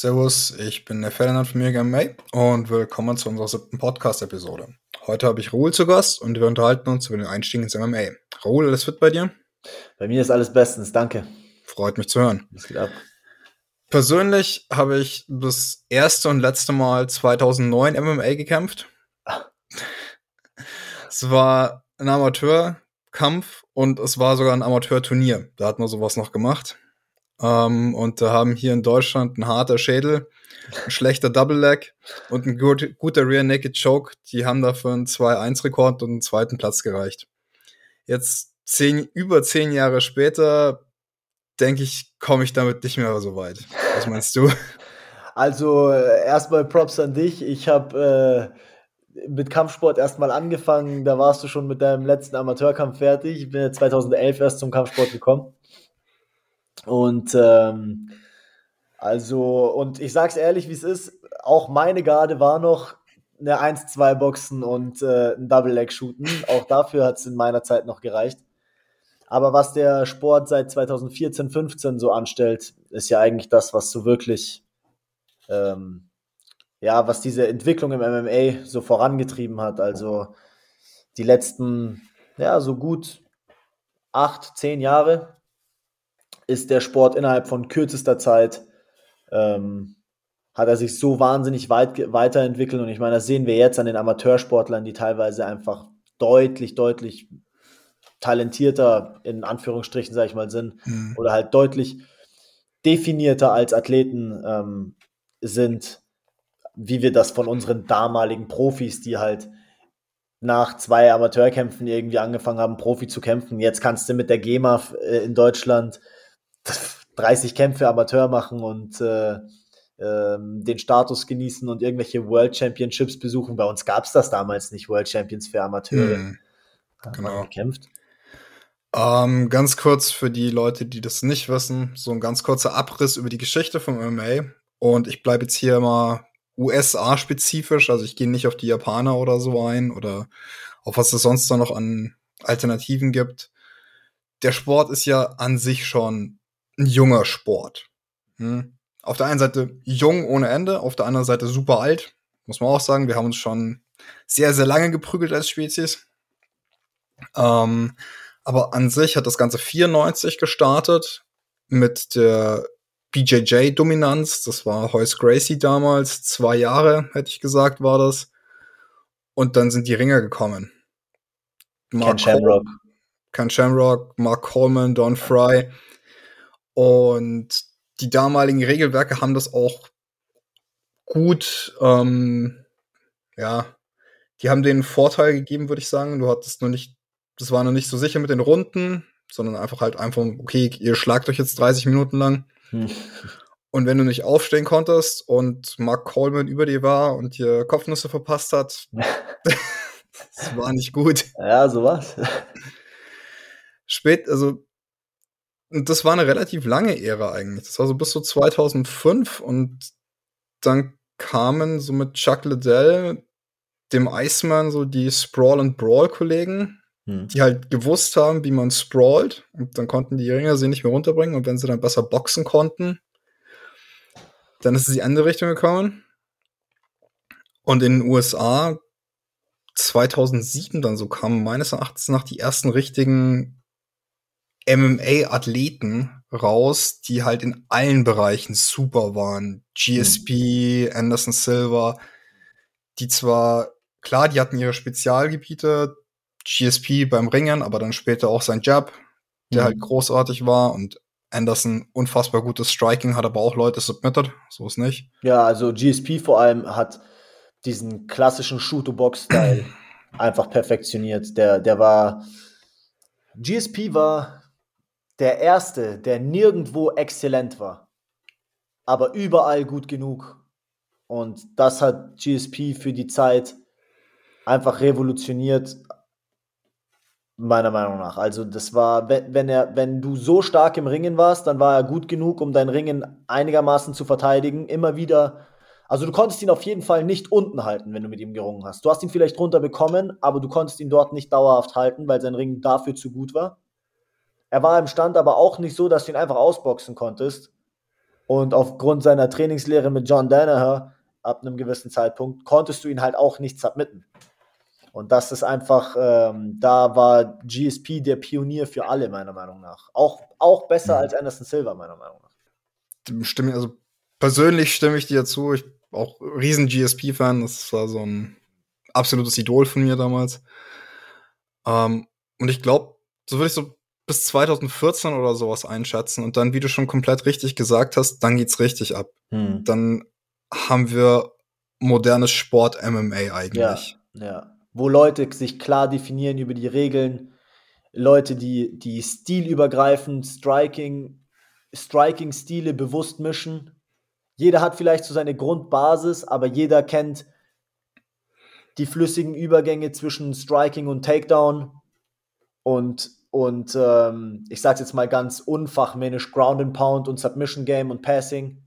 Servus, ich bin der Ferdinand von Mega MMA und willkommen zu unserer siebten Podcast-Episode. Heute habe ich Ruhl zu Gast und wir unterhalten uns über den Einstieg ins MMA. Ruhl, alles fit bei dir? Bei mir ist alles bestens, danke. Freut mich zu hören. Was geht ab? Persönlich habe ich das erste und letzte Mal 2009 MMA gekämpft. es war ein Amateurkampf und es war sogar ein Amateurturnier. Da hat man sowas noch gemacht. Ähm, und da haben hier in Deutschland ein harter Schädel, ein schlechter Double Leg und ein gut, guter Rear Naked Choke. Die haben dafür einen 2-1-Rekord und einen zweiten Platz gereicht. Jetzt zehn, über zehn Jahre später, denke ich, komme ich damit nicht mehr so weit. Was meinst du? Also äh, erstmal Props an dich. Ich habe äh, mit Kampfsport erstmal angefangen. Da warst du schon mit deinem letzten Amateurkampf fertig. Ich bin 2011 erst zum Kampfsport gekommen. Und ähm, also, und ich sag's ehrlich, wie es ist, auch meine Garde war noch eine 1-2 Boxen und äh, ein Double Leg Shooten. Auch dafür hat es in meiner Zeit noch gereicht. Aber was der Sport seit 2014, 15 so anstellt, ist ja eigentlich das, was so wirklich, ähm, ja, was diese Entwicklung im MMA so vorangetrieben hat. Also die letzten, ja, so gut acht, zehn Jahre ist der Sport innerhalb von kürzester Zeit ähm, hat er sich so wahnsinnig weit weiterentwickelt. Und ich meine, das sehen wir jetzt an den Amateursportlern, die teilweise einfach deutlich, deutlich talentierter, in Anführungsstrichen, sage ich mal, sind, mhm. oder halt deutlich definierter als Athleten ähm, sind, wie wir das von unseren damaligen Profis, die halt nach zwei Amateurkämpfen irgendwie angefangen haben, Profi zu kämpfen. Jetzt kannst du mit der GEMA äh, in Deutschland 30 Kämpfe Amateur machen und äh, ähm, den Status genießen und irgendwelche World Championships besuchen. Bei uns gab es das damals nicht, World Champions für Amateure. Hm, genau. gekämpft. Ähm, ganz kurz für die Leute, die das nicht wissen, so ein ganz kurzer Abriss über die Geschichte vom MMA. Und ich bleibe jetzt hier mal USA-spezifisch, also ich gehe nicht auf die Japaner oder so ein oder auf was es sonst da noch an Alternativen gibt. Der Sport ist ja an sich schon ein junger Sport. Hm. Auf der einen Seite jung ohne Ende, auf der anderen Seite super alt. Muss man auch sagen, wir haben uns schon sehr, sehr lange geprügelt als Spezies. Ähm, aber an sich hat das Ganze 94 gestartet mit der BJJ-Dominanz. Das war Hoyce Gracie damals. Zwei Jahre, hätte ich gesagt, war das. Und dann sind die Ringer gekommen. Mark Ken Shamrock. Ken Shamrock, Mark Coleman, Don Fry. Und die damaligen Regelwerke haben das auch gut, ähm, ja, die haben den Vorteil gegeben, würde ich sagen. Du hattest noch nicht, das war noch nicht so sicher mit den Runden, sondern einfach halt einfach, okay, ihr schlagt euch jetzt 30 Minuten lang. Hm. Und wenn du nicht aufstehen konntest und Mark Coleman über dir war und dir Kopfnüsse verpasst hat, das war nicht gut. Ja, sowas. Spät, also das war eine relativ lange Ära eigentlich. Das war so bis so 2005 und dann kamen so mit Chuck Liddell, dem Iceman, so die Sprawl and Brawl Kollegen, hm. die halt gewusst haben, wie man sprawlt und dann konnten die Ringer sie nicht mehr runterbringen und wenn sie dann besser boxen konnten, dann ist es die andere Richtung gekommen. Und in den USA 2007 dann so kamen meines Erachtens nach die ersten richtigen MMA-Athleten raus, die halt in allen Bereichen super waren. GSP, mhm. Anderson Silva, die zwar, klar, die hatten ihre Spezialgebiete, GSP beim Ringen, aber dann später auch sein Jab, der halt mhm. halt großartig war und Anderson unfassbar gutes Striking, hat aber auch Leute submitted, so ist nicht. Ja, also GSP vor allem hat diesen klassischen Shoot-to-Box-Style einfach perfektioniert. Der, der war, GSP war der erste, der nirgendwo exzellent war, aber überall gut genug. Und das hat GSP für die Zeit einfach revolutioniert, meiner Meinung nach. Also das war, wenn, er, wenn du so stark im Ringen warst, dann war er gut genug, um dein Ringen einigermaßen zu verteidigen. Immer wieder, also du konntest ihn auf jeden Fall nicht unten halten, wenn du mit ihm gerungen hast. Du hast ihn vielleicht runter bekommen, aber du konntest ihn dort nicht dauerhaft halten, weil sein Ring dafür zu gut war. Er war im Stand aber auch nicht so, dass du ihn einfach ausboxen konntest. Und aufgrund seiner Trainingslehre mit John Danaher ab einem gewissen Zeitpunkt konntest du ihn halt auch nicht submitten. Und das ist einfach, ähm, da war GSP der Pionier für alle, meiner Meinung nach. Auch, auch besser mhm. als Anderson Silva, meiner Meinung nach. Stimme, also persönlich stimme ich dir zu. Ich bin auch riesen GSP-Fan. Das war so ein absolutes Idol von mir damals. Ähm, und ich glaube, so würde ich so bis 2014 oder sowas einschätzen. Und dann, wie du schon komplett richtig gesagt hast, dann geht's richtig ab. Hm. Dann haben wir modernes Sport MMA eigentlich. Ja, ja. Wo Leute sich klar definieren über die Regeln, Leute, die, die stilübergreifend Striking, Striking-Stile bewusst mischen. Jeder hat vielleicht so seine Grundbasis, aber jeder kennt die flüssigen Übergänge zwischen Striking und Takedown und, und ähm, ich sag's jetzt mal ganz unfachmännisch, Ground and Pound und Submission Game und Passing.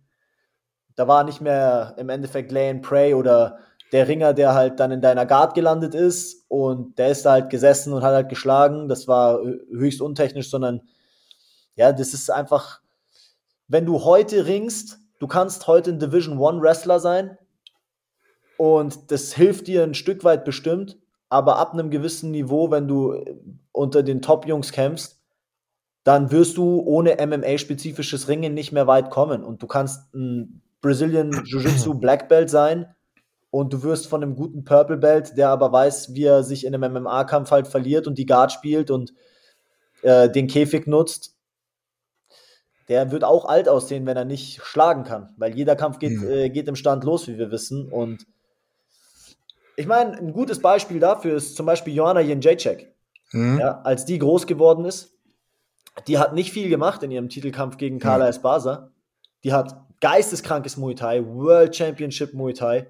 Da war nicht mehr im Endeffekt Lay and Pray oder der Ringer, der halt dann in deiner Guard gelandet ist und der ist da halt gesessen und hat halt geschlagen. Das war höchst untechnisch, sondern ja, das ist einfach, wenn du heute ringst, du kannst heute ein Division One Wrestler sein und das hilft dir ein Stück weit bestimmt, aber ab einem gewissen Niveau, wenn du unter den Top-Jungs kämpfst, dann wirst du ohne MMA-spezifisches Ringen nicht mehr weit kommen und du kannst ein Brazilian Jiu-Jitsu Black Belt sein und du wirst von einem guten Purple Belt, der aber weiß, wie er sich in einem MMA-Kampf halt verliert und die Guard spielt und äh, den Käfig nutzt, der wird auch alt aussehen, wenn er nicht schlagen kann, weil jeder Kampf geht, mhm. äh, geht im Stand los, wie wir wissen. Und ich meine, ein gutes Beispiel dafür ist zum Beispiel Joanna Jędrzejczyk. Mhm. Ja, als die groß geworden ist, die hat nicht viel gemacht in ihrem Titelkampf gegen Carla mhm. Esparza. Die hat geisteskrankes Muay Thai, World Championship Muay Thai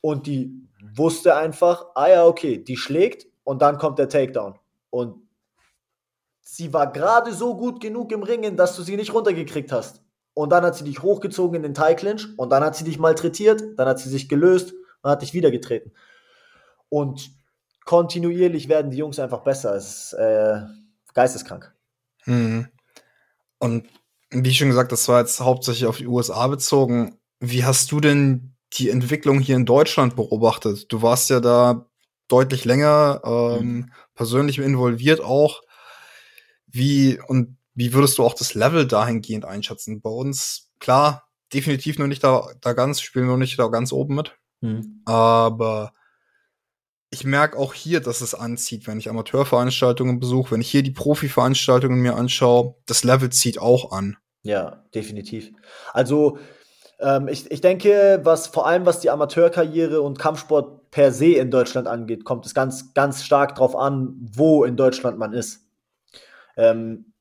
und die wusste einfach, ah ja, okay, die schlägt und dann kommt der Takedown. Und sie war gerade so gut genug im Ringen, dass du sie nicht runtergekriegt hast. Und dann hat sie dich hochgezogen in den Thai Clinch und dann hat sie dich malträtiert, dann hat sie sich gelöst und hat dich wieder getreten. Und kontinuierlich werden die Jungs einfach besser. Es ist äh, geisteskrank. Mhm. Und wie schon gesagt, das war jetzt hauptsächlich auf die USA bezogen. Wie hast du denn die Entwicklung hier in Deutschland beobachtet? Du warst ja da deutlich länger ähm, mhm. persönlich involviert auch. Wie und wie würdest du auch das Level dahingehend einschätzen? Bei uns, klar, definitiv noch nicht da, da ganz, spielen noch nicht da ganz oben mit. Mhm. Aber ich merke auch hier, dass es anzieht, wenn ich Amateurveranstaltungen besuche, wenn ich hier die Profi-Veranstaltungen mir anschaue, das Level zieht auch an. Ja, definitiv. Also ähm, ich, ich denke, was vor allem was die Amateurkarriere und Kampfsport per se in Deutschland angeht, kommt es ganz, ganz stark darauf an, wo in Deutschland man ist. Ähm,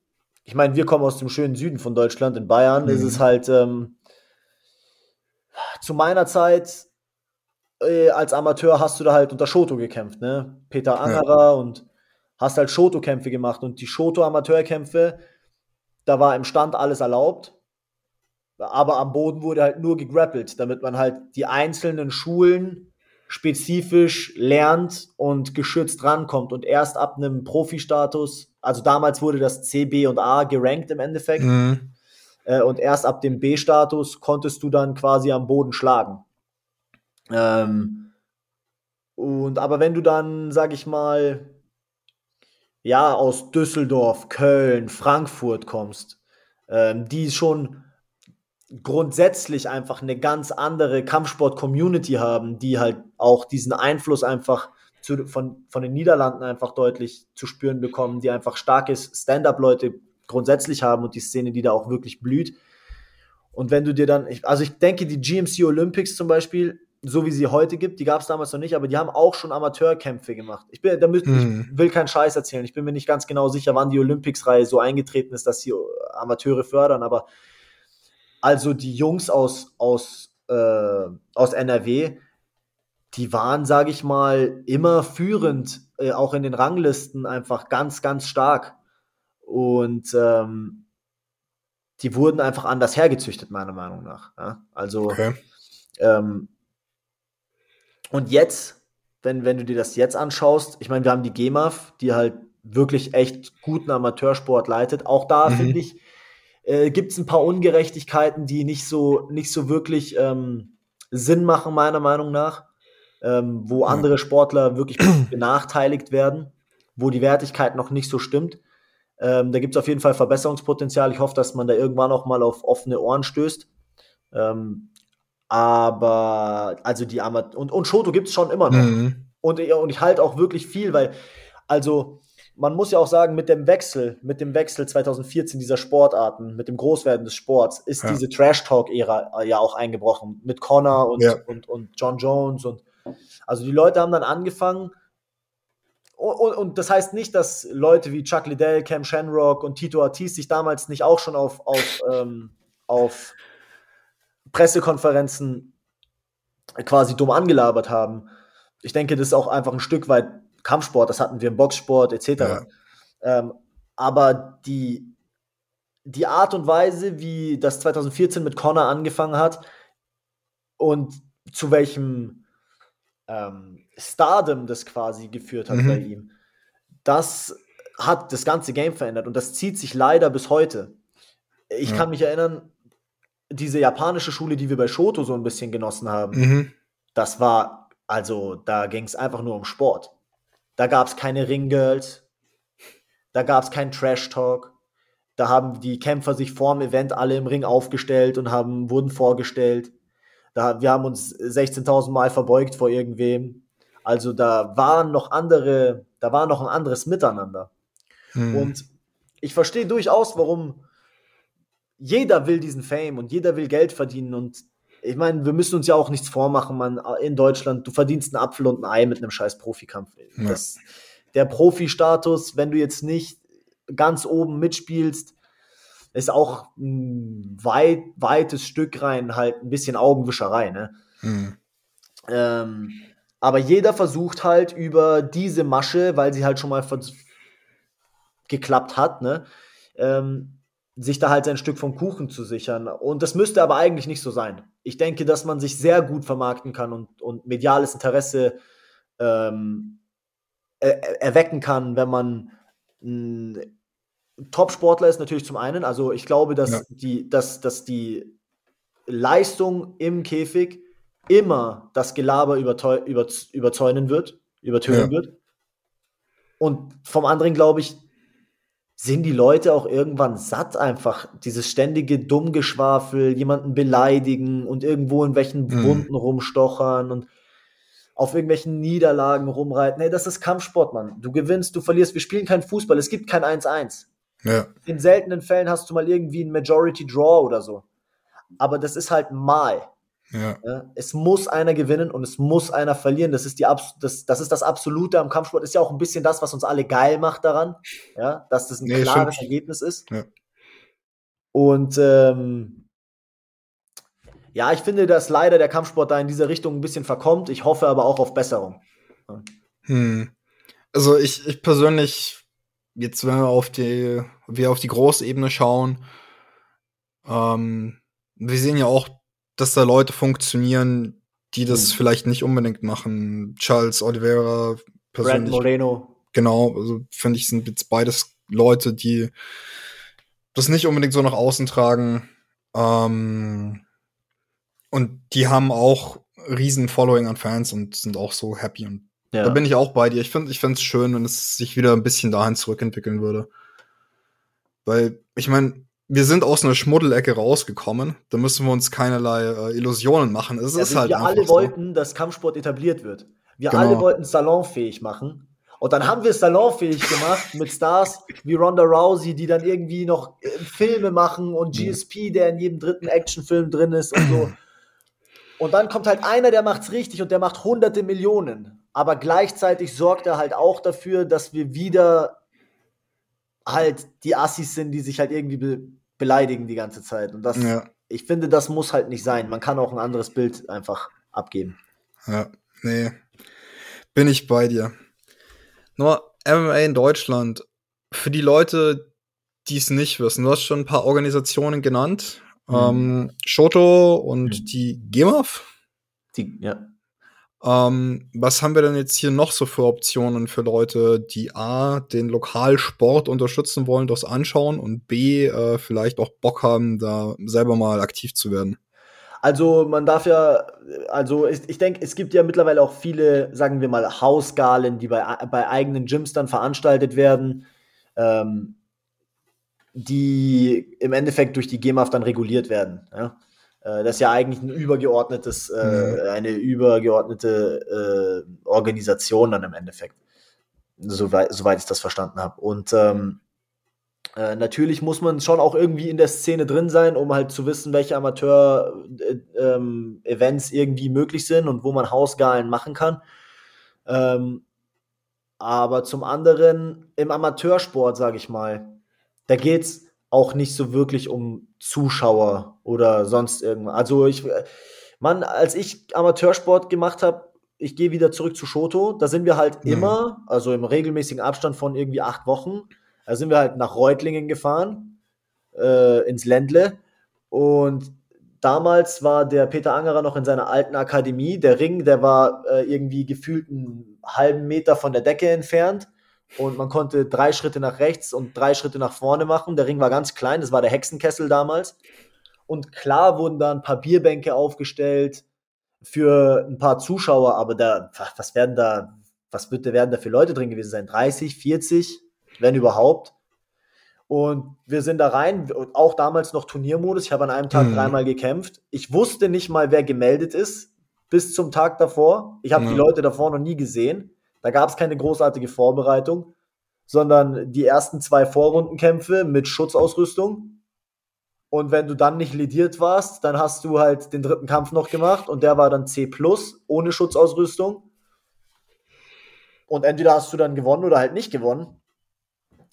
ich meine, wir kommen aus dem schönen Süden von Deutschland, in Bayern mhm. ist es halt ähm, zu meiner Zeit äh, als Amateur hast du da halt unter Shoto gekämpft, ne? Peter Angerer ja. und hast halt Shoto-Kämpfe gemacht und die Shoto-Amateurkämpfe, da war im Stand alles erlaubt aber am Boden wurde halt nur gegrappelt, damit man halt die einzelnen Schulen spezifisch lernt und geschützt rankommt und erst ab einem Profi-Status, also damals wurde das C, B und A gerankt im Endeffekt, mhm. äh, und erst ab dem B-Status konntest du dann quasi am Boden schlagen. Ähm, und aber wenn du dann, sag ich mal, ja, aus Düsseldorf, Köln, Frankfurt kommst, ähm, die schon grundsätzlich einfach eine ganz andere Kampfsport-Community haben, die halt auch diesen Einfluss einfach zu, von, von den Niederlanden einfach deutlich zu spüren bekommen, die einfach starke Stand-up-Leute grundsätzlich haben und die Szene, die da auch wirklich blüht. Und wenn du dir dann, also ich denke, die GMC Olympics zum Beispiel, so wie sie heute gibt, die gab es damals noch nicht, aber die haben auch schon Amateurkämpfe gemacht. Ich, bin, da müssen, hm. ich will keinen Scheiß erzählen. Ich bin mir nicht ganz genau sicher, wann die Olympics-Reihe so eingetreten ist, dass sie Amateure fördern, aber also die Jungs aus, aus, äh, aus NRW, die waren, sage ich mal, immer führend, äh, auch in den Ranglisten einfach ganz, ganz stark. Und ähm, die wurden einfach anders hergezüchtet, meiner Meinung nach. Ja? Also, okay. ähm, und jetzt, wenn, wenn du dir das jetzt anschaust, ich meine, wir haben die GEMAF, die halt wirklich echt guten Amateursport leitet. Auch da mhm. finde ich, äh, gibt es ein paar Ungerechtigkeiten, die nicht so, nicht so wirklich ähm, Sinn machen, meiner Meinung nach, ähm, wo ja. andere Sportler wirklich benachteiligt werden, wo die Wertigkeit noch nicht so stimmt. Ähm, da gibt es auf jeden Fall Verbesserungspotenzial. Ich hoffe, dass man da irgendwann auch mal auf offene Ohren stößt. Ähm, aber, also die Amat und, und Shoto gibt es schon immer noch. Mhm. Und, und ich halte auch wirklich viel, weil, also, man muss ja auch sagen, mit dem Wechsel, mit dem Wechsel 2014 dieser Sportarten, mit dem Großwerden des Sports, ist ja. diese Trash-Talk-Ära ja auch eingebrochen. Mit Connor und, ja. und, und John Jones und also die Leute haben dann angefangen, und, und, und, das heißt nicht, dass Leute wie Chuck Liddell, Cam Shanrock und Tito Ortiz sich damals nicht auch schon auf, auf, ähm, auf Pressekonferenzen quasi dumm angelabert haben. Ich denke, das ist auch einfach ein Stück weit Kampfsport, das hatten wir im Boxsport etc. Ja. Ähm, aber die, die Art und Weise, wie das 2014 mit Connor angefangen hat und zu welchem ähm, Stardom das quasi geführt hat mhm. bei ihm, das hat das ganze Game verändert und das zieht sich leider bis heute. Ich ja. kann mich erinnern, diese japanische Schule, die wir bei Shoto so ein bisschen genossen haben, mhm. das war, also da ging es einfach nur um Sport. Da gab es keine Ringgirls, da gab es keinen Trash-Talk, da haben die Kämpfer sich vorm Event alle im Ring aufgestellt und haben, wurden vorgestellt. Da, wir haben uns 16.000 Mal verbeugt vor irgendwem. Also da waren noch andere, da war noch ein anderes Miteinander. Mhm. Und ich verstehe durchaus, warum jeder will diesen Fame und jeder will Geld verdienen und ich meine, wir müssen uns ja auch nichts vormachen, man, in Deutschland, du verdienst einen Apfel und ein Ei mit einem scheiß Profikampf. Ja. Das, der Profi-Status, wenn du jetzt nicht ganz oben mitspielst, ist auch ein weit, weites Stück rein, halt ein bisschen Augenwischerei, ne? Mhm. Ähm, aber jeder versucht halt über diese Masche, weil sie halt schon mal geklappt hat, ne? Ähm, sich da halt sein Stück vom Kuchen zu sichern. Und das müsste aber eigentlich nicht so sein. Ich denke, dass man sich sehr gut vermarkten kann und, und mediales Interesse ähm, er, erwecken kann, wenn man ein Top-Sportler ist natürlich zum einen. Also ich glaube, dass, ja. die, dass, dass die Leistung im Käfig immer das Gelaber über, überzäunen wird, übertönen ja. wird. Und vom anderen glaube ich, sind die Leute auch irgendwann satt einfach, dieses ständige Dummgeschwafel, jemanden beleidigen und irgendwo in welchen mhm. Wunden rumstochern und auf irgendwelchen Niederlagen rumreiten. Nee, das ist Kampfsport, Mann. Du gewinnst, du verlierst. Wir spielen kein Fußball. Es gibt kein 1-1. Ja. In seltenen Fällen hast du mal irgendwie ein Majority Draw oder so. Aber das ist halt mal. Ja. Ja, es muss einer gewinnen und es muss einer verlieren. Das ist, die, das, das ist das Absolute am Kampfsport. Ist ja auch ein bisschen das, was uns alle geil macht daran, ja, dass das ein nee, klares stimmt. Ergebnis ist. Ja. Und ähm, ja, ich finde, dass leider der Kampfsport da in diese Richtung ein bisschen verkommt. Ich hoffe aber auch auf Besserung. Hm. Also ich, ich persönlich, jetzt wenn wir auf die, wir auf die Großebene schauen, ähm, wir sehen ja auch dass da Leute funktionieren, die das mhm. vielleicht nicht unbedingt machen. Charles Oliveira, persönlich. Brad Moreno. Genau, also finde ich, sind jetzt beides Leute, die das nicht unbedingt so nach außen tragen. Ähm, und die haben auch riesen Following an Fans und sind auch so happy. Und ja. da bin ich auch bei dir. Ich finde ich es schön, wenn es sich wieder ein bisschen dahin zurückentwickeln würde. Weil, ich meine, wir sind aus einer Schmuddelecke rausgekommen. Da müssen wir uns keinerlei äh, Illusionen machen. Es ja, ist halt wir alle so. wollten, dass Kampfsport etabliert wird. Wir genau. alle wollten salonfähig machen. Und dann haben wir es salonfähig gemacht mit Stars wie Ronda Rousey, die dann irgendwie noch äh, Filme machen und GSP, der in jedem dritten Actionfilm drin ist und so. Und dann kommt halt einer, der macht's richtig und der macht hunderte Millionen. Aber gleichzeitig sorgt er halt auch dafür, dass wir wieder halt die Assis sind, die sich halt irgendwie beleidigen die ganze Zeit. Und das, ja. ich finde, das muss halt nicht sein. Man kann auch ein anderes Bild einfach abgeben. Ja, nee. Bin ich bei dir. Nur MMA in Deutschland, für die Leute, die es nicht wissen, du hast schon ein paar Organisationen genannt. Mhm. Ähm, Shoto und mhm. die GEMAF. Die, ja. Ähm, was haben wir denn jetzt hier noch so für Optionen für Leute, die A, den Lokalsport unterstützen wollen, das anschauen und B, äh, vielleicht auch Bock haben, da selber mal aktiv zu werden? Also man darf ja, also ich, ich denke, es gibt ja mittlerweile auch viele, sagen wir mal, Hausgalen, die bei, bei eigenen Gyms dann veranstaltet werden, ähm, die im Endeffekt durch die GEMAF dann reguliert werden. Ja? Äh, das ist ja eigentlich ein übergeordnetes, äh, mhm. eine übergeordnete äh, Organisation dann im Endeffekt, soweit, soweit ich das verstanden habe. Und ähm, äh, natürlich muss man schon auch irgendwie in der Szene drin sein, um halt zu wissen, welche Amateur-Events äh, ähm, irgendwie möglich sind und wo man Hausgalen machen kann. Ähm, aber zum anderen im Amateursport, sage ich mal, da geht es auch nicht so wirklich um Zuschauer oder sonst irgendwas. Also ich, man, als ich Amateursport gemacht habe, ich gehe wieder zurück zu Shoto, da sind wir halt mhm. immer, also im regelmäßigen Abstand von irgendwie acht Wochen, da sind wir halt nach Reutlingen gefahren, äh, ins Ländle und damals war der Peter Angerer noch in seiner alten Akademie. Der Ring, der war äh, irgendwie gefühlt einen halben Meter von der Decke entfernt und man konnte drei Schritte nach rechts und drei Schritte nach vorne machen. Der Ring war ganz klein, das war der Hexenkessel damals. Und klar wurden da ein paar Bierbänke aufgestellt für ein paar Zuschauer, aber da, was werden da, was wird, werden da für Leute drin gewesen sein? 30, 40, wenn überhaupt. Und wir sind da rein, auch damals noch Turniermodus. Ich habe an einem Tag mhm. dreimal gekämpft. Ich wusste nicht mal, wer gemeldet ist, bis zum Tag davor. Ich habe mhm. die Leute davor noch nie gesehen. Da gab es keine großartige Vorbereitung, sondern die ersten zwei Vorrundenkämpfe mit Schutzausrüstung. Und wenn du dann nicht lediert warst, dann hast du halt den dritten Kampf noch gemacht und der war dann C ohne Schutzausrüstung. Und entweder hast du dann gewonnen oder halt nicht gewonnen.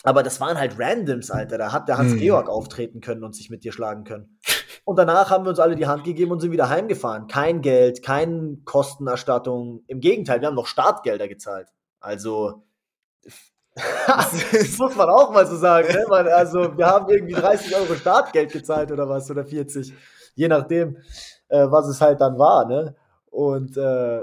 Aber das waren halt Randoms, Alter. Da hat der Hans-Georg hm. auftreten können und sich mit dir schlagen können. Und danach haben wir uns alle die Hand gegeben und sind wieder heimgefahren. Kein Geld, keine Kostenerstattung. Im Gegenteil, wir haben noch Startgelder gezahlt. Also, das muss man auch mal so sagen. Ne? Also, wir haben irgendwie 30 Euro Startgeld gezahlt oder was, oder 40. Je nachdem, äh, was es halt dann war. Ne? Und äh,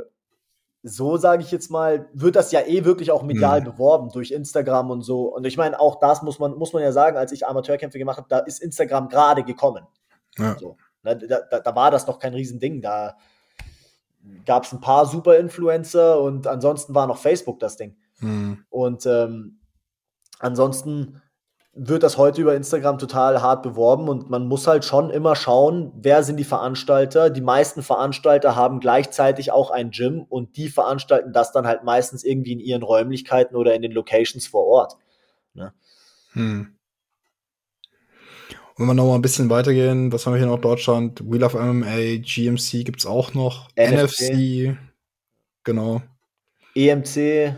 so sage ich jetzt mal, wird das ja eh wirklich auch medial mhm. beworben durch Instagram und so. Und ich meine, auch das muss man, muss man ja sagen, als ich Amateurkämpfe gemacht habe, da ist Instagram gerade gekommen. Ja. So, ne, da, da, da, war das noch kein Riesending. Da gab es ein paar Super-Influencer und ansonsten war noch Facebook das Ding. Mhm. Und ähm, ansonsten wird das heute über Instagram total hart beworben und man muss halt schon immer schauen, wer sind die Veranstalter. Die meisten Veranstalter haben gleichzeitig auch ein Gym und die veranstalten das dann halt meistens irgendwie in ihren Räumlichkeiten oder in den Locations vor Ort. Ne? Hm. Wenn wir noch mal ein bisschen weitergehen, was haben wir hier noch? Deutschland, Wheel of MMA, GMC gibt es auch noch, NFC, NFC genau. EMC,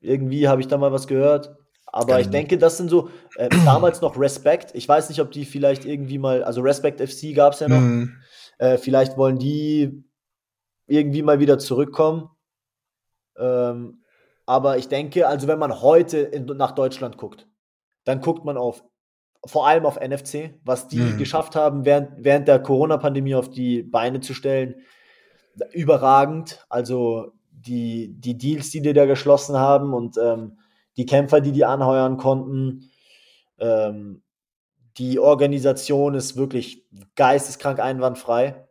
irgendwie habe ich da mal was gehört. Aber ähm. ich denke, das sind so äh, damals noch Respect. Ich weiß nicht, ob die vielleicht irgendwie mal, also Respect FC gab es ja noch. Mhm. Äh, vielleicht wollen die irgendwie mal wieder zurückkommen. Ähm, aber ich denke, also wenn man heute in, nach Deutschland guckt, dann guckt man auf vor allem auf NFC, was die mhm. geschafft haben, während, während der Corona-Pandemie auf die Beine zu stellen. Überragend. Also die, die Deals, die die da geschlossen haben und ähm, die Kämpfer, die die anheuern konnten. Ähm, die Organisation ist wirklich geisteskrank einwandfrei.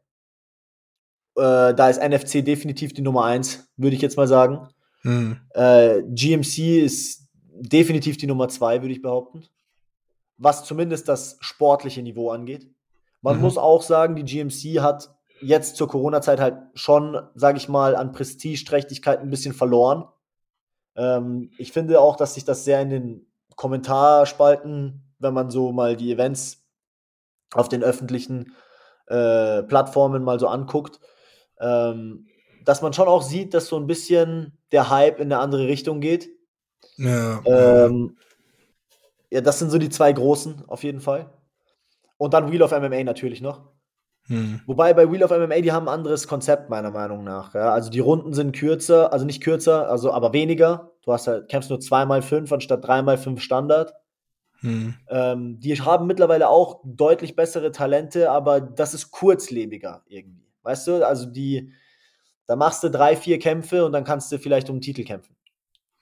Äh, da ist NFC definitiv die Nummer eins, würde ich jetzt mal sagen. Hm. Äh, GMC ist definitiv die Nummer zwei, würde ich behaupten. Was zumindest das sportliche Niveau angeht. Man mhm. muss auch sagen, die GMC hat jetzt zur Corona-Zeit halt schon, sage ich mal, an Prestigeträchtigkeit ein bisschen verloren. Ähm, ich finde auch, dass sich das sehr in den Kommentarspalten, wenn man so mal die Events auf den öffentlichen äh, Plattformen mal so anguckt, ähm, dass man schon auch sieht, dass so ein bisschen der Hype in eine andere Richtung geht. Ja. Ähm, ja, das sind so die zwei großen auf jeden Fall. Und dann Wheel of MMA natürlich noch. Hm. Wobei bei Wheel of MMA, die haben ein anderes Konzept, meiner Meinung nach. Ja? Also die Runden sind kürzer, also nicht kürzer, also aber weniger. Du hast halt, kämpfst nur 2x5 anstatt 3x5 Standard. Hm. Ähm, die haben mittlerweile auch deutlich bessere Talente, aber das ist kurzlebiger irgendwie. Weißt du, also die, Da machst du drei, vier Kämpfe und dann kannst du vielleicht um den Titel kämpfen.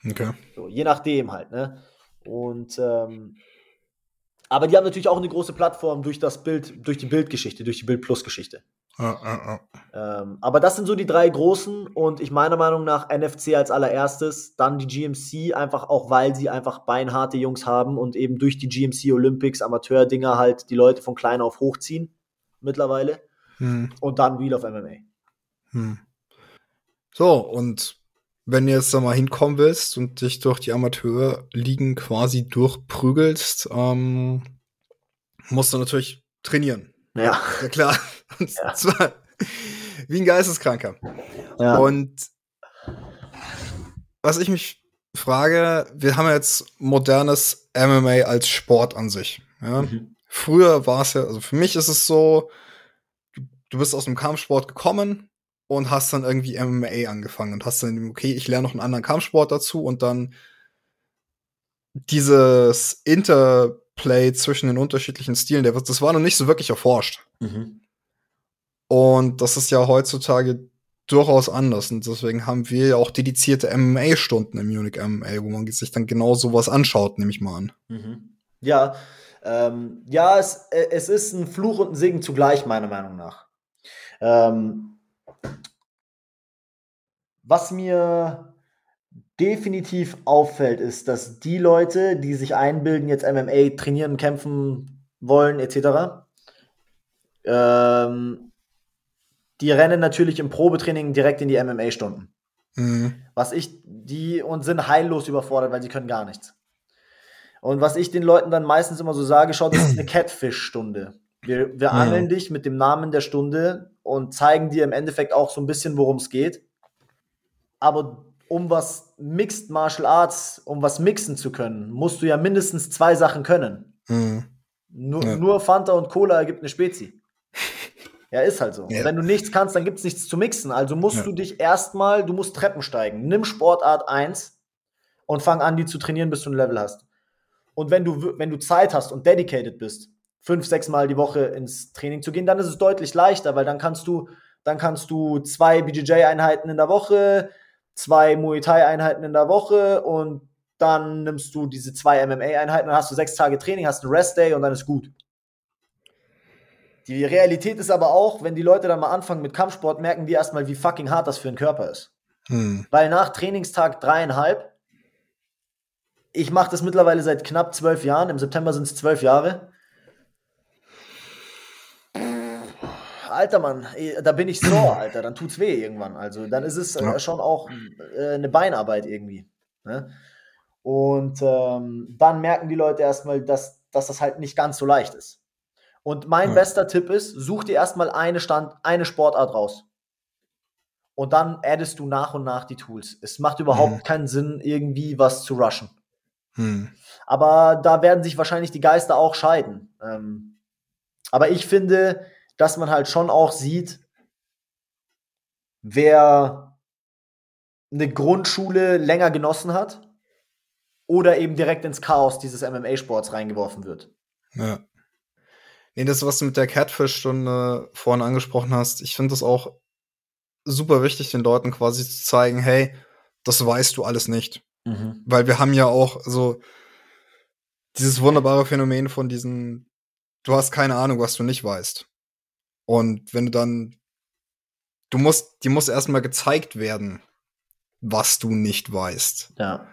Okay. So, je nachdem halt, ne? Und ähm, aber die haben natürlich auch eine große Plattform durch das Bild, durch die Bildgeschichte, durch die Bild Plus Geschichte. Ah, ah, ah. Ähm, aber das sind so die drei großen und ich meiner Meinung nach NFC als allererstes, dann die GMC, einfach auch weil sie einfach beinharte Jungs haben und eben durch die GMC Olympics Amateur-Dinger halt die Leute von klein auf hochziehen mittlerweile. Hm. Und dann Wheel of MMA. Hm. So, und wenn du jetzt da mal hinkommen willst und dich durch die Amateurligen quasi durchprügelst, ähm, musst du natürlich trainieren. Ja. Ja, klar. Und ja. zwar wie ein Geisteskranker. Ja. Und was ich mich frage, wir haben jetzt modernes MMA als Sport an sich. Ja? Mhm. Früher war es ja, also für mich ist es so, du bist aus dem Kampfsport gekommen, und hast dann irgendwie MMA angefangen und hast dann, okay, ich lerne noch einen anderen Kampfsport dazu und dann dieses Interplay zwischen den unterschiedlichen Stilen, der, das war noch nicht so wirklich erforscht. Mhm. Und das ist ja heutzutage durchaus anders. Und deswegen haben wir ja auch dedizierte MMA-Stunden im Munich MMA, wo man sich dann genau sowas anschaut, nehme ich mal an. Mhm. Ja, ähm, ja, es, äh, es ist ein Fluch und ein Segen zugleich, meiner Meinung nach. Ähm, was mir definitiv auffällt, ist, dass die Leute, die sich einbilden, jetzt MMA trainieren, kämpfen wollen, etc., ähm, die rennen natürlich im Probetraining direkt in die MMA-Stunden. Mhm. Was ich, die und sind heillos überfordert, weil sie können gar nichts. Und was ich den Leuten dann meistens immer so sage, schau, das ist eine Catfish-Stunde. Wir, wir angeln dich mit dem Namen der Stunde und zeigen dir im Endeffekt auch so ein bisschen, worum es geht aber um was Mixed Martial Arts, um was mixen zu können, musst du ja mindestens zwei Sachen können. Mhm. Nur, ja. nur, Fanta und Cola ergibt eine Spezi. Ja, ist halt so. Ja. Wenn du nichts kannst, dann gibt es nichts zu mixen. Also musst ja. du dich erstmal, du musst Treppen steigen. Nimm Sportart 1 und fang an, die zu trainieren, bis du ein Level hast. Und wenn du, wenn du Zeit hast und dedicated bist, fünf, sechs Mal die Woche ins Training zu gehen, dann ist es deutlich leichter, weil dann kannst du, dann kannst du zwei BJJ-Einheiten in der Woche, zwei Muay Thai-Einheiten in der Woche und dann nimmst du diese zwei MMA-Einheiten, dann hast du sechs Tage Training, hast einen Rest-Day und dann ist gut. Die Realität ist aber auch, wenn die Leute dann mal anfangen mit Kampfsport, merken die erstmal, wie fucking hart das für den Körper ist. Hm. Weil nach Trainingstag dreieinhalb, ich mache das mittlerweile seit knapp zwölf Jahren, im September sind es zwölf Jahre, alter Mann, da bin ich sore, Alter, dann tut's weh irgendwann. Also dann ist es äh, ja. schon auch äh, eine Beinarbeit irgendwie. Ne? Und ähm, dann merken die Leute erstmal, dass, dass das halt nicht ganz so leicht ist. Und mein ja. bester Tipp ist, such dir erstmal eine, Stand, eine Sportart raus. Und dann addest du nach und nach die Tools. Es macht überhaupt hm. keinen Sinn, irgendwie was zu rushen. Hm. Aber da werden sich wahrscheinlich die Geister auch scheiden. Ähm, aber ich finde, dass man halt schon auch sieht, wer eine Grundschule länger genossen hat oder eben direkt ins Chaos dieses MMA-Sports reingeworfen wird. Ja. Nee, das, was du mit der Catfish-Stunde vorhin angesprochen hast, ich finde das auch super wichtig, den Leuten quasi zu zeigen, hey, das weißt du alles nicht. Mhm. Weil wir haben ja auch so dieses wunderbare Phänomen von diesen, du hast keine Ahnung, was du nicht weißt. Und wenn du dann, du musst, die muss erstmal gezeigt werden, was du nicht weißt. Ja.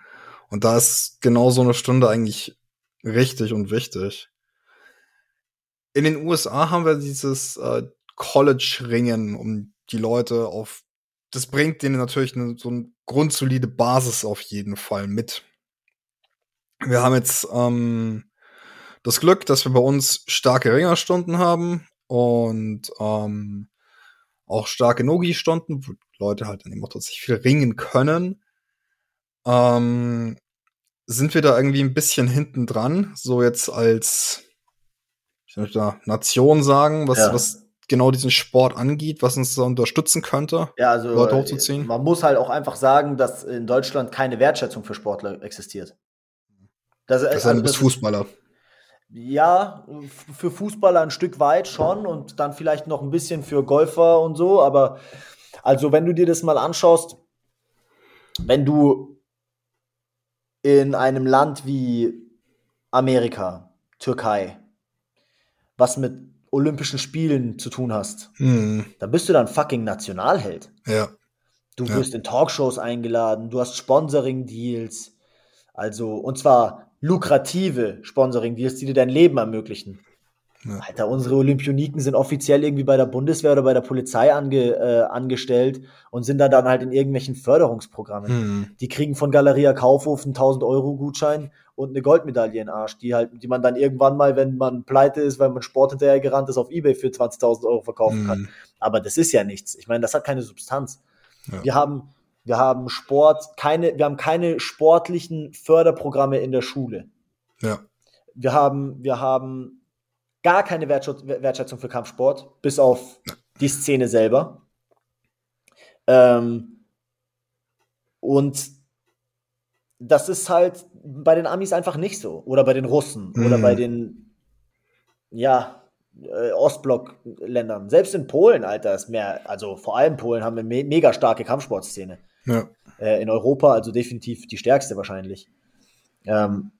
Und da ist genau so eine Stunde eigentlich richtig und wichtig. In den USA haben wir dieses äh, College-Ringen, um die Leute auf, das bringt denen natürlich eine, so eine grundsolide Basis auf jeden Fall mit. Wir haben jetzt ähm, das Glück, dass wir bei uns starke Ringerstunden haben und ähm, auch starke Nogi-Stunden, wo Leute halt dann eben auch tatsächlich viel ringen können. Ähm, sind wir da irgendwie ein bisschen hinten dran, so jetzt als ich möchte da Nation sagen, was, ja. was genau diesen Sport angeht, was uns da unterstützen könnte, ja, also, Leute hochzuziehen? Man muss halt auch einfach sagen, dass in Deutschland keine Wertschätzung für Sportler existiert. Das, das also, du bist Fußballer. Ja, für Fußballer ein Stück weit schon und dann vielleicht noch ein bisschen für Golfer und so, aber Also, wenn du dir das mal anschaust, wenn du in einem Land wie Amerika, Türkei, was mit Olympischen Spielen zu tun hast, Mhm. dann bist du dann fucking Nationalheld. Ja. Du Ja. wirst in Talkshows eingeladen, du hast Sponsoring-Deals, also und zwar lukrative Sponsoring-Deals, die dir dein Leben ermöglichen. Ja. Alter, unsere Olympioniken sind offiziell irgendwie bei der Bundeswehr oder bei der Polizei ange, äh, angestellt und sind da dann halt in irgendwelchen Förderungsprogrammen. Mhm. Die kriegen von Galeria Kaufhof einen 1000 Euro Gutschein und eine Goldmedaille in den Arsch, die halt, die man dann irgendwann mal, wenn man pleite ist, weil man Sport hinterher gerannt ist, auf Ebay für 20.000 Euro verkaufen kann. Mhm. Aber das ist ja nichts. Ich meine, das hat keine Substanz. Ja. Wir haben, wir haben Sport, keine, wir haben keine sportlichen Förderprogramme in der Schule. Ja. Wir haben, wir haben gar keine Wertschätzung, für Kampfsport, bis auf die Szene selber. Ähm, und das ist halt bei den Amis einfach nicht so. Oder bei den Russen. Oder Mhm. bei den, ja, äh, Ostblock-Ländern. Selbst in Polen, Alter, ist mehr, also vor allem Polen haben eine me mega starke Kampfsportszene. Ja. Äh, in Europa, also definitiv die stärkste wahrscheinlich. Ähm,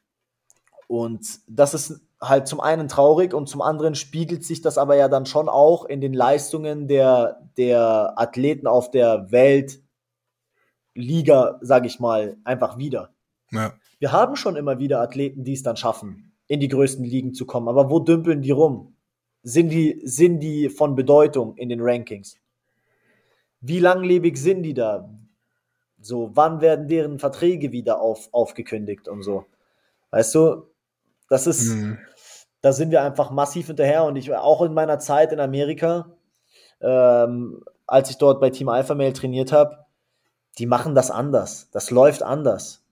und das ist halt zum einen traurig und zum anderen spiegelt sich das aber ja dann schon auch in den Leistungen der, der Athleten auf der Weltliga, sage ich mal, einfach wieder. Ja. Wir haben schon immer wieder Athleten, die es dann schaffen, in die größten Ligen zu kommen. Aber wo dümpeln die rum? Sind die, sind die von Bedeutung in den Rankings? Wie langlebig sind die da? So, wann werden deren Verträge wieder auf, aufgekündigt und so? Weißt du, das ist, Mhm. da sind wir einfach massiv hinterher und ich auch in meiner Zeit in Amerika, ähm, als ich dort bei Team Alpha Male trainiert habe, die machen das anders. Das läuft anders.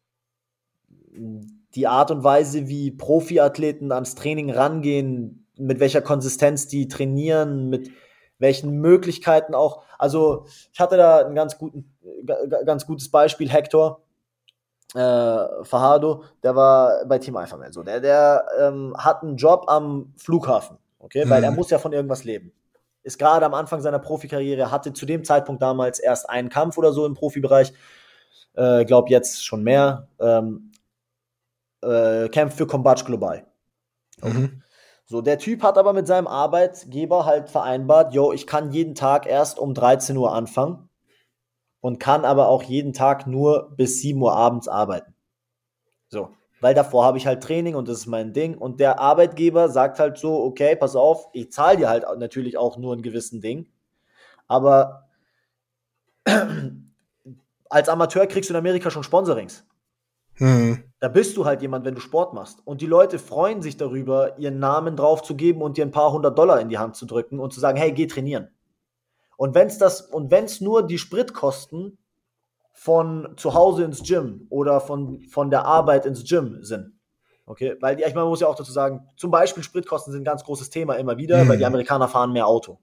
Die Art und Weise, wie Profiathleten ans Training rangehen, mit welcher Konsistenz die trainieren, mit welchen Möglichkeiten auch. Also, ich hatte da ein ganz, guten, ganz gutes Beispiel, Hector äh, Fajardo, der war bei Team Alpha Male. So, der der ähm, hat einen Job am Flughafen, okay, weil Mhm. er muss ja von irgendwas leben. Ist gerade am Anfang seiner Profikarriere, hatte zu dem Zeitpunkt damals erst einen Kampf oder so im Profibereich, äh, glaub jetzt schon mehr, ähm, äh, kämpft für Combat Global. Mhm. So, der Typ hat aber mit seinem Arbeitgeber halt vereinbart, yo, ich kann jeden Tag erst um 13 Uhr anfangen und kann aber auch jeden Tag nur bis 7 Uhr abends arbeiten. So, weil davor habe ich halt Training und das ist mein Ding und der Arbeitgeber sagt halt so, okay, pass auf, ich zahle dir halt natürlich auch nur einen gewissen Ding, aber als Amateur kriegst du in Amerika schon Sponsorings. Mhm. Da bist du halt jemand, wenn du Sport machst. Und die Leute freuen sich darüber, ihren Namen draufzugeben und dir ein paar hundert Dollar in die Hand zu drücken und zu sagen, hey, geh trainieren. Und wenn es das, und wenn es nur die Spritkosten von zu Hause ins Gym oder von, von der Arbeit ins Gym sind. Okay, weil die, ich meine, man muss ja auch dazu sagen, zum Beispiel Spritkosten sind ein ganz großes Thema immer wieder, Mhm. weil die Amerikaner fahren mehr Auto.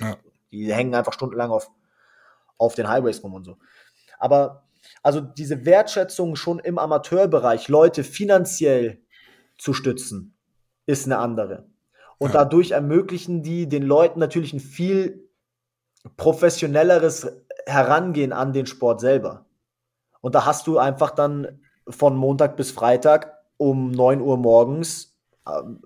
Ja. Die hängen einfach stundenlang auf, auf den Highways rum und so. Aber also diese Wertschätzung schon im Amateurbereich, Leute finanziell zu stützen, ist eine andere. Und Ja. dadurch ermöglichen die den Leuten natürlich ein viel professionelleres Herangehen an den Sport selber. Und da hast du einfach dann von Montag bis Freitag um 9 Uhr morgens ähm,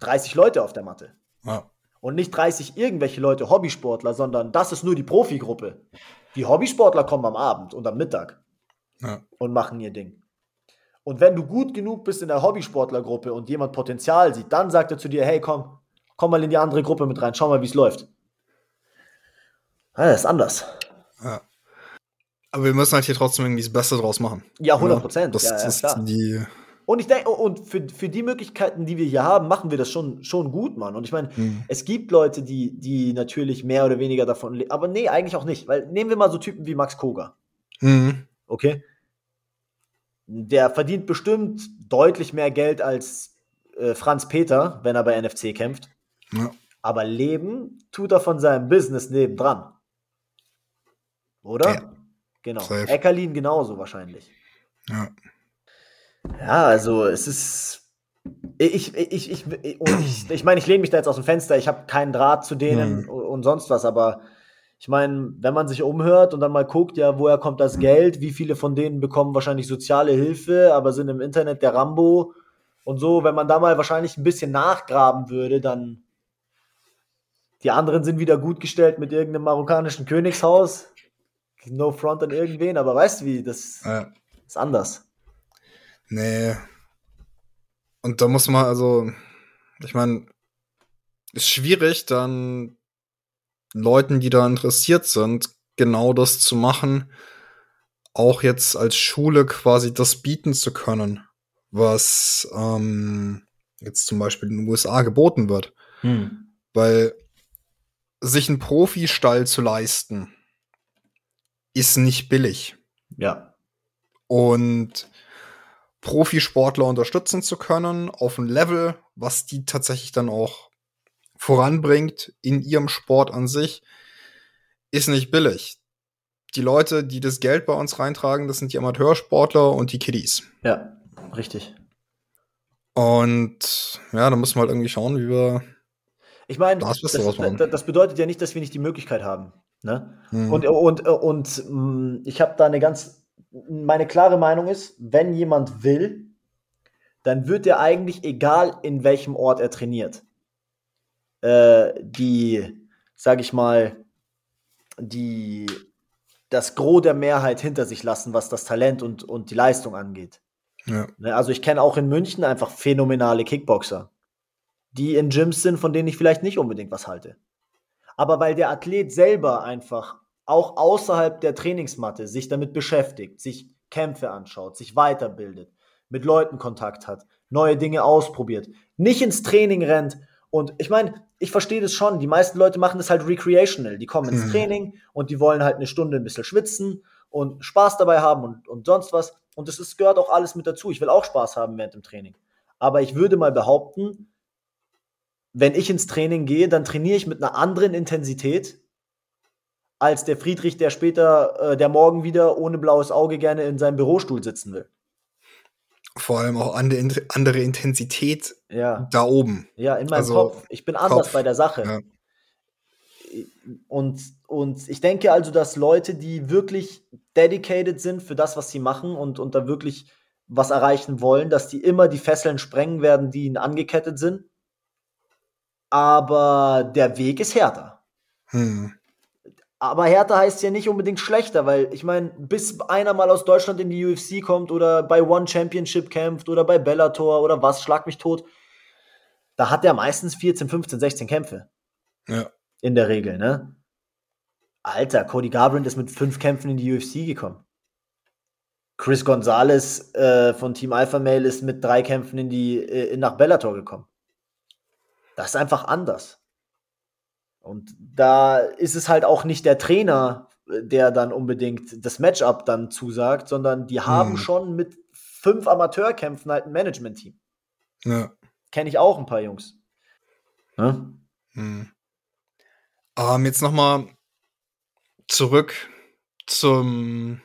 30 Leute auf der Matte. Ja. Und nicht 30 irgendwelche Leute, Hobbysportler, sondern das ist nur die Profigruppe. Die Hobbysportler kommen am Abend und am Mittag Ja. und machen ihr Ding. Und wenn du gut genug bist in der Hobbysportlergruppe und jemand Potenzial sieht, dann sagt er zu dir, hey, komm, komm mal in die andere Gruppe mit rein, schau mal, wie es läuft. Ja, das ist anders. Ja. Aber wir müssen halt hier trotzdem irgendwie das Beste draus machen. Ja, 100 Prozent. Das Ja, ja, ist die. Und ich denke, und für, für die Möglichkeiten, die wir hier haben, machen wir das schon, schon gut, Mann. Und ich meine, Mhm. es gibt Leute, die, die natürlich mehr oder weniger davon leben. Aber nee, eigentlich auch nicht. Weil nehmen wir mal so Typen wie Max Koga. Mhm. Okay? Der verdient bestimmt deutlich mehr Geld als äh, Franz Peter, wenn er bei NFC kämpft. Ja. Aber leben tut er von seinem Business nebendran. Oder? Ja. Genau. Safe. Eckerlin genauso wahrscheinlich. Ja. Ja, also es ist. Ich, ich, ich, ich, ich, ich meine, ich lehne mich da jetzt aus dem Fenster, ich habe keinen Draht zu denen Hm. und sonst was, aber Ich meine, wenn man sich umhört und dann mal guckt, ja, woher kommt das Geld, wie viele von denen bekommen wahrscheinlich soziale Hilfe, aber sind im Internet der Rambo und so, wenn man da mal wahrscheinlich ein bisschen nachgraben würde, dann die anderen sind wieder gut gestellt mit irgendeinem marokkanischen Königshaus. No front an irgendwen, aber weißt du wie, das ja. ist anders. Nee. Und da muss man also, ich meine, ist schwierig, dann Leuten, die da interessiert sind, genau das zu machen, auch jetzt als Schule quasi das bieten zu können, was ähm, jetzt zum Beispiel in den USA geboten wird. Hm. Weil sich einen Profistall zu leisten, ist nicht billig. Ja. Und Profisportler unterstützen zu können auf ein Level, was die tatsächlich dann auch voranbringt in ihrem Sport an sich, ist nicht billig. Die Leute, die das Geld bei uns reintragen, das sind die Amateursportler und die Kiddies. Ja, richtig. Und ja, da müssen wir halt irgendwie schauen, wie wir ich meine, das, das, das, bedeutet ja nicht, dass wir nicht die Möglichkeit haben. Ne? Mhm. Und, und, und mm, ich habe da eine ganz, meine klare Meinung ist, wenn jemand will, dann wird er eigentlich, egal in welchem Ort er trainiert, äh, die, sag ich mal, die, das Gros der Mehrheit hinter sich lassen, was das Talent und, und die Leistung angeht. Ja. Ne, also ich kenne auch in München einfach phänomenale Kickboxer die in Gyms sind, von denen ich vielleicht nicht unbedingt was halte. Aber weil der Athlet selber einfach auch außerhalb der Trainingsmatte sich damit beschäftigt, sich Kämpfe anschaut, sich weiterbildet, mit Leuten Kontakt hat, neue Dinge ausprobiert, nicht ins Training rennt. Und ich meine, ich verstehe das schon. Die meisten Leute machen das halt recreational. Die kommen ins mhm. Training und die wollen halt eine Stunde ein bisschen schwitzen und Spaß dabei haben und, und sonst was. Und das ist, gehört auch alles mit dazu. Ich will auch Spaß haben während dem Training. Aber ich würde mal behaupten, wenn ich ins Training gehe, dann trainiere ich mit einer anderen Intensität als der Friedrich, der später, äh, der morgen wieder ohne blaues Auge gerne in seinem Bürostuhl sitzen will. Vor allem auch andere, andere Intensität ja. da oben. Ja, in meinem also, Kopf. Ich bin anders Kopf. bei der Sache. Ja. Und, und ich denke also, dass Leute, die wirklich dedicated sind für das, was sie machen und, und da wirklich was erreichen wollen, dass die immer die Fesseln sprengen werden, die ihnen angekettet sind aber der Weg ist härter. Hm. Aber härter heißt ja nicht unbedingt schlechter, weil ich meine, bis einer mal aus Deutschland in die UFC kommt oder bei One Championship kämpft oder bei Bellator oder was, schlag mich tot, da hat er meistens 14, 15, 16 Kämpfe. Ja. In der Regel, ne? Alter, Cody Garbrandt ist mit fünf Kämpfen in die UFC gekommen. Chris Gonzalez äh, von Team Alpha Male ist mit drei Kämpfen in die, äh, nach Bellator gekommen. Das ist einfach anders. Und da ist es halt auch nicht der Trainer, der dann unbedingt das Matchup dann zusagt, sondern die haben hm. schon mit fünf Amateurkämpfen halt ein Management-Team. Ja. Kenne ich auch ein paar Jungs. Ja? Hm. Ähm, jetzt noch mal zurück zum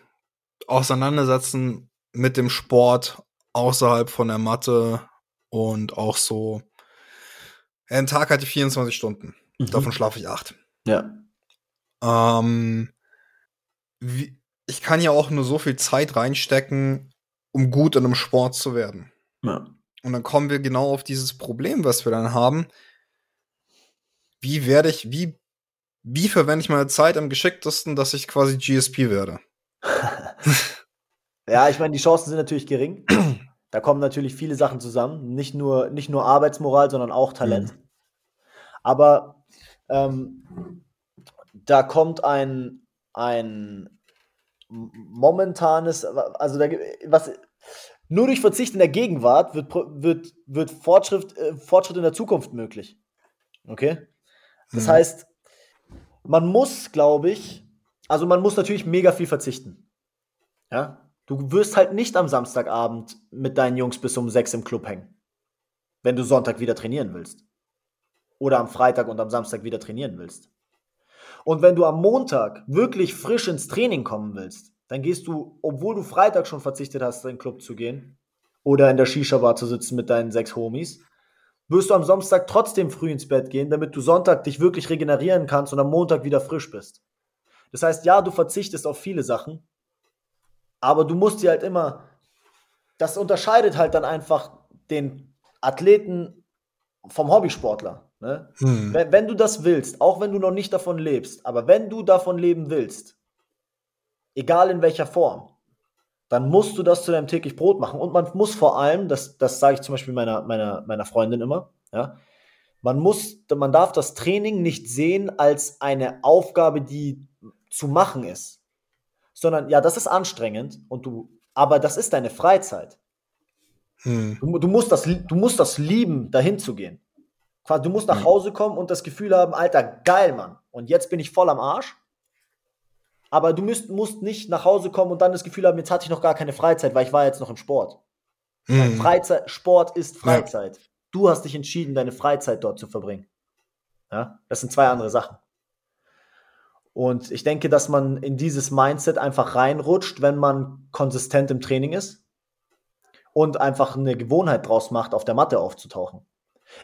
Auseinandersetzen mit dem Sport außerhalb von der Matte und auch so ein Tag hatte 24 Stunden. Mhm. Davon schlafe ich acht. Ja. Ähm, wie, ich kann ja auch nur so viel Zeit reinstecken, um gut in einem Sport zu werden. Ja. Und dann kommen wir genau auf dieses Problem, was wir dann haben. Wie werde ich, wie, wie verwende ich meine Zeit am geschicktesten, dass ich quasi GSP werde? ja, ich meine, die Chancen sind natürlich gering. Da kommen natürlich viele Sachen zusammen. Nicht nur, nicht nur Arbeitsmoral, sondern auch Talent. Mhm. Aber ähm, da kommt ein, ein momentanes, also da, was nur durch Verzicht in der Gegenwart wird, wird, wird Fortschritt, äh, Fortschritt in der Zukunft möglich. Okay? Das mhm. heißt, man muss, glaube ich, also man muss natürlich mega viel verzichten. Ja? Du wirst halt nicht am Samstagabend mit deinen Jungs bis um sechs im Club hängen, wenn du Sonntag wieder trainieren willst. Oder am Freitag und am Samstag wieder trainieren willst. Und wenn du am Montag wirklich frisch ins Training kommen willst, dann gehst du, obwohl du Freitag schon verzichtet hast, in den Club zu gehen oder in der Shisha-Bar zu sitzen mit deinen sechs Homies, wirst du am Samstag trotzdem früh ins Bett gehen, damit du Sonntag dich wirklich regenerieren kannst und am Montag wieder frisch bist. Das heißt, ja, du verzichtest auf viele Sachen, aber du musst dir halt immer, das unterscheidet halt dann einfach den Athleten vom Hobbysportler. Ne? Hm. Wenn, wenn, du das willst, auch wenn du noch nicht davon lebst, aber wenn du davon leben willst, egal in welcher Form, dann musst du das zu deinem täglich Brot machen. Und man muss vor allem, das, das sage ich zum Beispiel meiner, meiner, meiner Freundin immer, ja, man muss, man darf das Training nicht sehen als eine Aufgabe, die zu machen ist, sondern ja, das ist anstrengend und du, aber das ist deine Freizeit. Hm. Du, du, musst das, du musst das lieben, dahin zu gehen. Du musst nach hm. Hause kommen und das Gefühl haben, Alter, geil, Mann. Und jetzt bin ich voll am Arsch. Aber du müsst, musst nicht nach Hause kommen und dann das Gefühl haben, jetzt hatte ich noch gar keine Freizeit, weil ich war jetzt noch im Sport. Hm. Freizeit, Sport ist Freizeit. Ja. Du hast dich entschieden, deine Freizeit dort zu verbringen. Ja, das sind zwei andere Sachen. Und ich denke, dass man in dieses Mindset einfach reinrutscht, wenn man konsistent im Training ist und einfach eine Gewohnheit draus macht, auf der Matte aufzutauchen.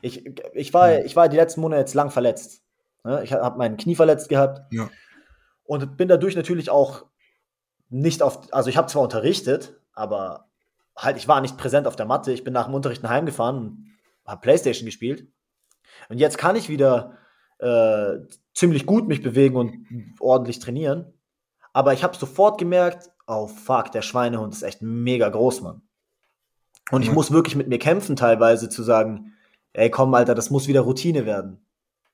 Ich, ich, war, ich war die letzten Monate jetzt lang verletzt. Ne? Ich habe mein Knie verletzt gehabt ja. und bin dadurch natürlich auch nicht auf, also ich habe zwar unterrichtet, aber halt, ich war nicht präsent auf der Matte. Ich bin nach dem Unterrichten heimgefahren und habe Playstation gespielt. Und jetzt kann ich wieder äh, ziemlich gut mich bewegen und ordentlich trainieren. Aber ich habe sofort gemerkt, oh fuck, der Schweinehund ist echt mega groß, Mann. Und ich mhm. muss wirklich mit mir kämpfen, teilweise zu sagen, ey, komm, Alter, das muss wieder Routine werden.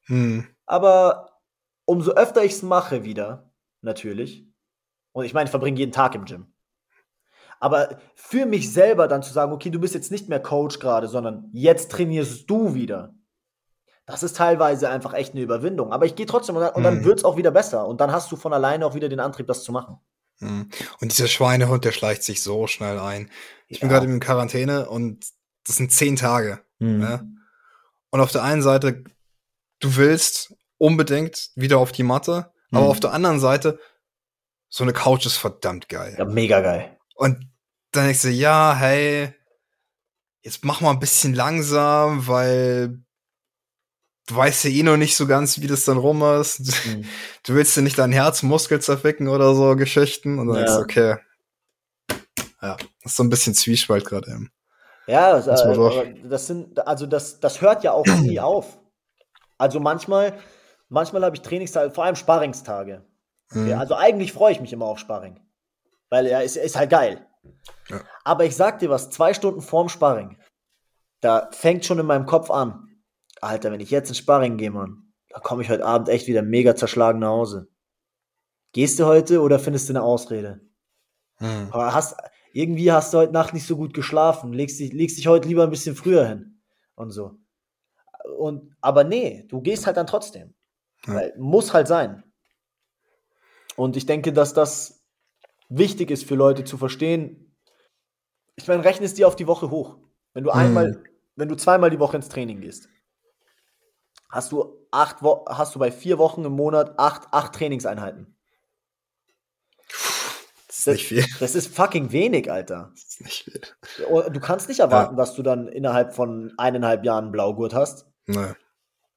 Mhm. Aber umso öfter ich es mache wieder, natürlich, und ich meine, ich verbringe jeden Tag im Gym. Aber für mich selber dann zu sagen, okay, du bist jetzt nicht mehr Coach gerade, sondern jetzt trainierst du wieder. Das ist teilweise einfach echt eine Überwindung. Aber ich gehe trotzdem und dann, und dann mhm. wird es auch wieder besser. Und dann hast du von alleine auch wieder den Antrieb, das zu machen. Mhm. Und dieser Schweinehund, der schleicht sich so schnell ein. Ich ja. bin gerade in Quarantäne und das sind zehn Tage. Mhm. Ne? Und auf der einen Seite, du willst unbedingt wieder auf die Matte, aber mhm. auf der anderen Seite, so eine Couch ist verdammt geil. Ja, mega geil. Und dann denkst du, ja, hey, jetzt mach mal ein bisschen langsam, weil du weißt ja eh noch nicht so ganz, wie das dann rum ist. Mhm. Du willst ja nicht dein Herzmuskel zerficken oder so Geschichten. Und dann ja. denkst du, okay. Ja, das ist so ein bisschen Zwiespalt gerade eben. Ja, das, äh, das sind, also das, das hört ja auch nie auf. Also manchmal, manchmal habe ich Trainingstage, vor allem Sparringstage. Mhm. also eigentlich freue ich mich immer auf Sparring. Weil er ist, ist halt geil. Ja. Aber ich sag dir was, zwei Stunden vorm Sparring, da fängt schon in meinem Kopf an, Alter, wenn ich jetzt ins Sparring gehe, Mann, da komme ich heute Abend echt wieder mega zerschlagen nach Hause. Gehst du heute oder findest du eine Ausrede? Hm. Aber hast, irgendwie hast du heute Nacht nicht so gut geschlafen, legst dich, legst dich heute lieber ein bisschen früher hin und so. Und, aber nee, du gehst halt dann trotzdem. Ja. Weil, muss halt sein. Und ich denke, dass das wichtig ist für Leute zu verstehen. Ich meine, rechne es dir auf die Woche hoch. Wenn du einmal, hm. wenn du zweimal die Woche ins Training gehst, hast du acht Wo hast du bei vier Wochen im Monat acht, acht Trainingseinheiten. Das ist das, nicht viel. Das ist fucking wenig, Alter. Das ist nicht viel. Du kannst nicht erwarten, ja. dass du dann innerhalb von eineinhalb Jahren Blaugurt hast. Nein.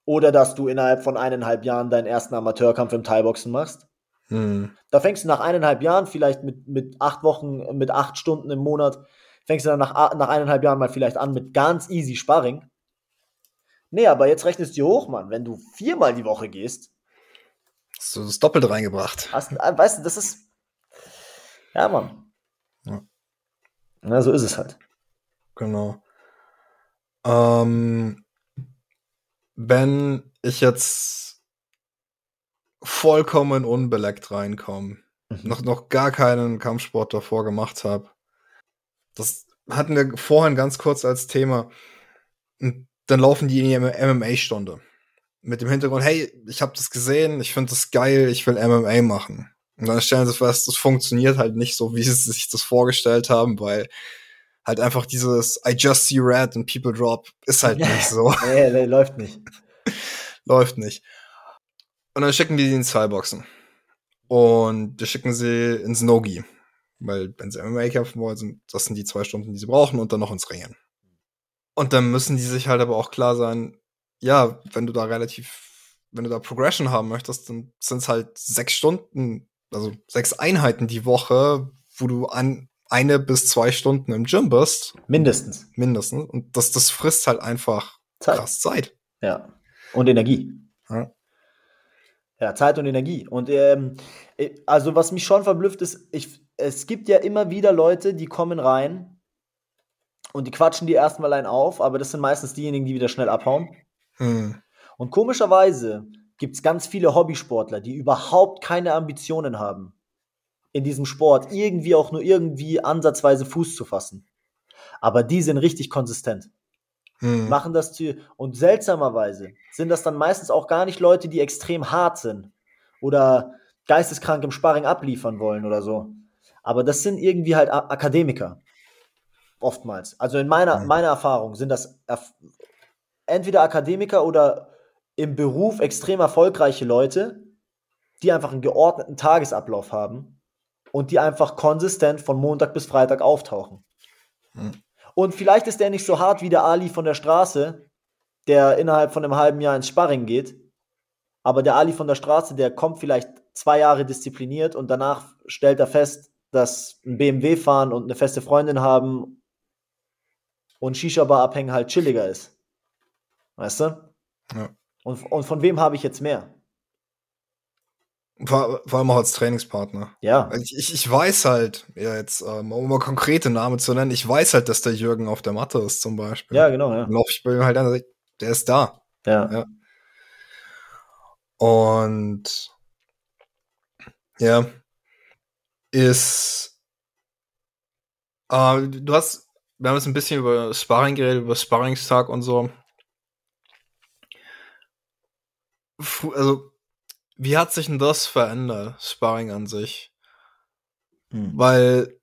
Oder dass du innerhalb von eineinhalb Jahren deinen ersten Amateurkampf im Thai-Boxen machst. Mhm. Da fängst du nach eineinhalb Jahren, vielleicht mit, mit acht Wochen, mit acht Stunden im Monat, fängst du dann nach, nach eineinhalb Jahren mal vielleicht an mit ganz easy Sparring. Nee, aber jetzt rechnest du hoch, Mann. Wenn du viermal die Woche gehst. Hast du das doppelt reingebracht. Hast, äh, weißt du, das ist. Ja, Mann. Ja. Na, so ist es halt. Genau. Ähm, wenn ich jetzt vollkommen unbeleckt reinkommen. Mhm. Noch, noch gar keinen Kampfsport davor gemacht habe. Das hatten wir vorhin ganz kurz als Thema. Und dann laufen die in die MMA-Stunde. Mit dem Hintergrund, hey, ich habe das gesehen, ich finde das geil, ich will MMA machen. Und dann stellen sie fest, das funktioniert halt nicht so, wie sie sich das vorgestellt haben, weil halt einfach dieses I just see red and people drop ist halt nicht so. nee, nee, läuft nicht. läuft nicht. Und dann schicken die sie in zwei Boxen. Und die schicken sie ins Nogi. Weil, wenn sie MMA kämpfen wollen, sind, das sind die zwei Stunden, die sie brauchen und dann noch ins Ringen. Und dann müssen die sich halt aber auch klar sein, ja, wenn du da relativ wenn du da Progression haben möchtest, dann sind es halt sechs Stunden, also sechs Einheiten die Woche, wo du an eine bis zwei Stunden im Gym bist. Mindestens. Mindestens. Und das, das frisst halt einfach Zeit. krass Zeit. Ja. Und Energie. Ja. ja Zeit und Energie. Und ähm, also was mich schon verblüfft ist, ich, es gibt ja immer wieder Leute, die kommen rein und die quatschen die erstmal ein auf, aber das sind meistens diejenigen, die wieder schnell abhauen. Hm. Und komischerweise gibt es ganz viele Hobbysportler, die überhaupt keine Ambitionen haben, in diesem Sport irgendwie auch nur irgendwie ansatzweise Fuß zu fassen. Aber die sind richtig konsistent. Hm. Machen das zu. Und seltsamerweise sind das dann meistens auch gar nicht Leute, die extrem hart sind oder geisteskrank im Sparring abliefern wollen oder so. Aber das sind irgendwie halt Akademiker. Oftmals. Also in meiner, hm. meiner Erfahrung sind das entweder Akademiker oder im Beruf extrem erfolgreiche Leute, die einfach einen geordneten Tagesablauf haben und die einfach konsistent von Montag bis Freitag auftauchen. Hm. Und vielleicht ist der nicht so hart wie der Ali von der Straße, der innerhalb von einem halben Jahr ins Sparring geht. Aber der Ali von der Straße, der kommt vielleicht zwei Jahre diszipliniert und danach stellt er fest, dass ein BMW fahren und eine feste Freundin haben und Shisha-Bar abhängen halt chilliger ist. Weißt du? Ja. Und, und von wem habe ich jetzt mehr? Vor, vor allem auch als Trainingspartner. Ja. Ich, ich, weiß halt, ja, jetzt, ähm, um mal konkrete Namen zu nennen, ich weiß halt, dass der Jürgen auf der Matte ist, zum Beispiel. Ja, genau, ja. Lauf ich bei ihm halt an, der ist da. Ja. ja. Und ja, ist äh, du hast, wir haben jetzt ein bisschen über Sparring geredet, über Sparringstag und so. Also wie hat sich denn das verändert, Sparring an sich? Hm. Weil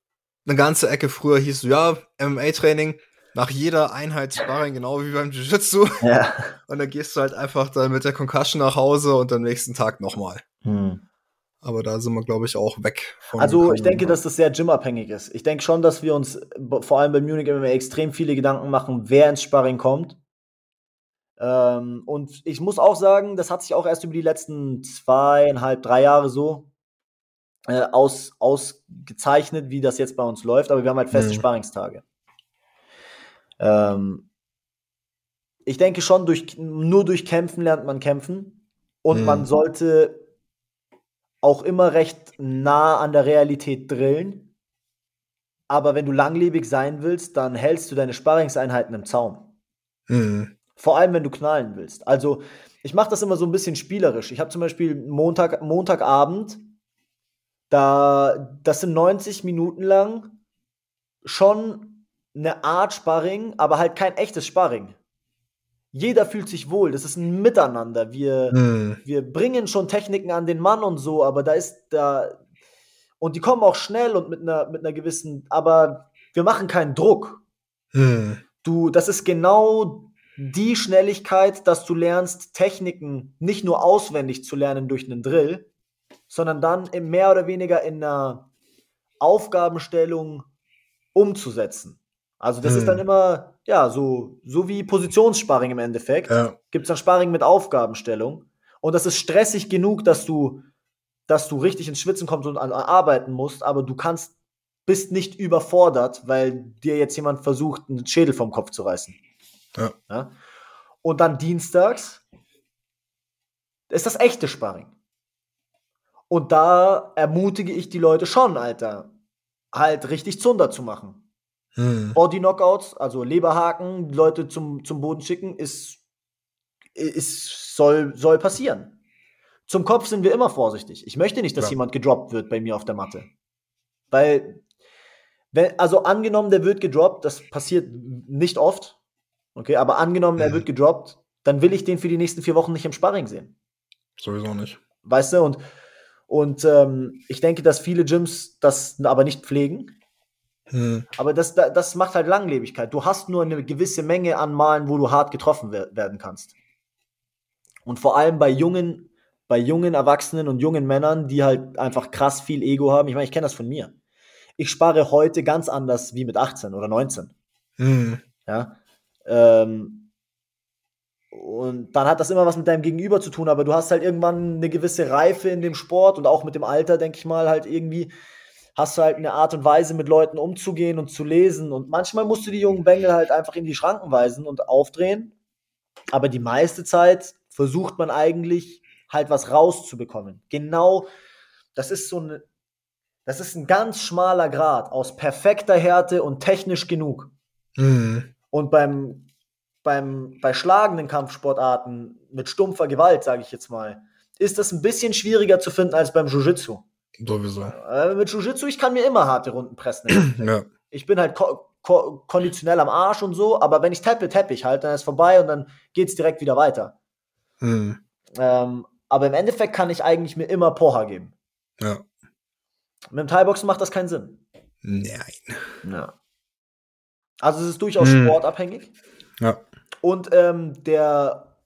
eine ganze Ecke früher hieß so, ja, MMA-Training, nach jeder Einheit Sparring, genau wie beim Jiu-Jitsu. Ja. Und dann gehst du halt einfach dann mit der Concussion nach Hause und am nächsten Tag nochmal. Hm. Aber da sind wir, glaube ich, auch weg. also ich denke, dass das sehr gymabhängig ist. Ich denke schon, dass wir uns vor allem bei Munich MMA extrem viele Gedanken machen, wer ins Sparring kommt. Ähm, und ich muss auch sagen, das hat sich auch erst über die letzten zweieinhalb, drei Jahre so äh, aus, ausgezeichnet, wie das jetzt bei uns läuft. Aber wir haben halt feste mhm. Sparringstage. Ähm, ich denke schon, durch, nur durch Kämpfen lernt man kämpfen. Und mhm. man sollte auch immer recht nah an der Realität drillen. Aber wenn du langlebig sein willst, dann hältst du deine Sparringseinheiten im Zaum. Mhm. Vor allem, wenn du knallen willst. Also, ich mache das immer so ein bisschen spielerisch. Ich habe zum Beispiel Montag, Montagabend, da, das sind 90 Minuten lang schon eine Art Sparring, aber halt kein echtes Sparring. Jeder fühlt sich wohl, das ist ein Miteinander. Wir, hm. wir bringen schon Techniken an den Mann und so, aber da ist da. Und die kommen auch schnell und mit einer, mit einer gewissen, aber wir machen keinen Druck. Hm. Du, das ist genau die Schnelligkeit, dass du lernst, Techniken nicht nur auswendig zu lernen durch einen Drill, sondern dann mehr oder weniger in einer Aufgabenstellung umzusetzen. Also das hm. ist dann immer, ja, so, so wie Positionssparring im Endeffekt. Ja. Gibt es dann Sparring mit Aufgabenstellung. Und das ist stressig genug, dass du, dass du richtig ins Schwitzen kommst und arbeiten musst, aber du kannst, bist nicht überfordert, weil dir jetzt jemand versucht, einen Schädel vom Kopf zu reißen. Ja. ja. Und dann dienstags ist das echte Sparring. Und da ermutige ich die Leute schon, Alter, halt richtig Zunder zu machen. Hm. Body-Knockouts, also Leberhaken, Leute zum, zum Boden schicken, ist, ist, soll, soll passieren. Zum Kopf sind wir immer vorsichtig. Ich möchte nicht, dass ja. jemand gedroppt wird bei mir auf der Matte. Weil, wenn, also angenommen, der wird gedroppt, das passiert nicht oft, Okay, aber angenommen, er wird gedroppt, dann will ich den für die nächsten vier Wochen nicht im Sparring sehen. Sowieso nicht. Weißt du, und, und ähm, ich denke, dass viele Gyms das aber nicht pflegen. Hm. Aber das, das macht halt Langlebigkeit. Du hast nur eine gewisse Menge an Malen, wo du hart getroffen werden kannst. Und vor allem bei jungen, bei jungen Erwachsenen und jungen Männern, die halt einfach krass viel Ego haben. Ich meine, ich kenne das von mir. Ich spare heute ganz anders wie mit 18 oder 19. Hm. Ja, ähm, Und dann hat das immer was mit deinem Gegenüber zu tun, aber du hast halt irgendwann eine gewisse Reife in dem Sport und auch mit dem Alter, denke ich mal, halt irgendwie hast du halt eine Art und Weise, mit Leuten umzugehen und zu lesen. Und manchmal musst du die jungen Bengel halt einfach in die Schranken weisen und aufdrehen. Aber die meiste Zeit versucht man eigentlich halt was rauszubekommen. Genau, das ist so ein, das ist ein ganz schmaler Grad aus perfekter Härte und technisch genug. Mhm. Und beim beim, bei schlagenden Kampfsportarten mit stumpfer Gewalt, sage ich jetzt mal, ist das ein bisschen schwieriger zu finden als beim Jiu-Jitsu. Sowieso. Äh, mit Jiu-Jitsu, ich kann mir immer harte Runden pressen. ja. Ich bin halt ko ko konditionell am Arsch und so, aber wenn ich tappe, tappe ich halt, dann ist vorbei und dann geht es direkt wieder weiter. Hm. Ähm, aber im Endeffekt kann ich eigentlich mir immer Poha geben. Ja. Mit dem Thai-Boxen macht das keinen Sinn. Nein. Ja. Also es ist durchaus hm. sportabhängig. Ja. Und ähm, der,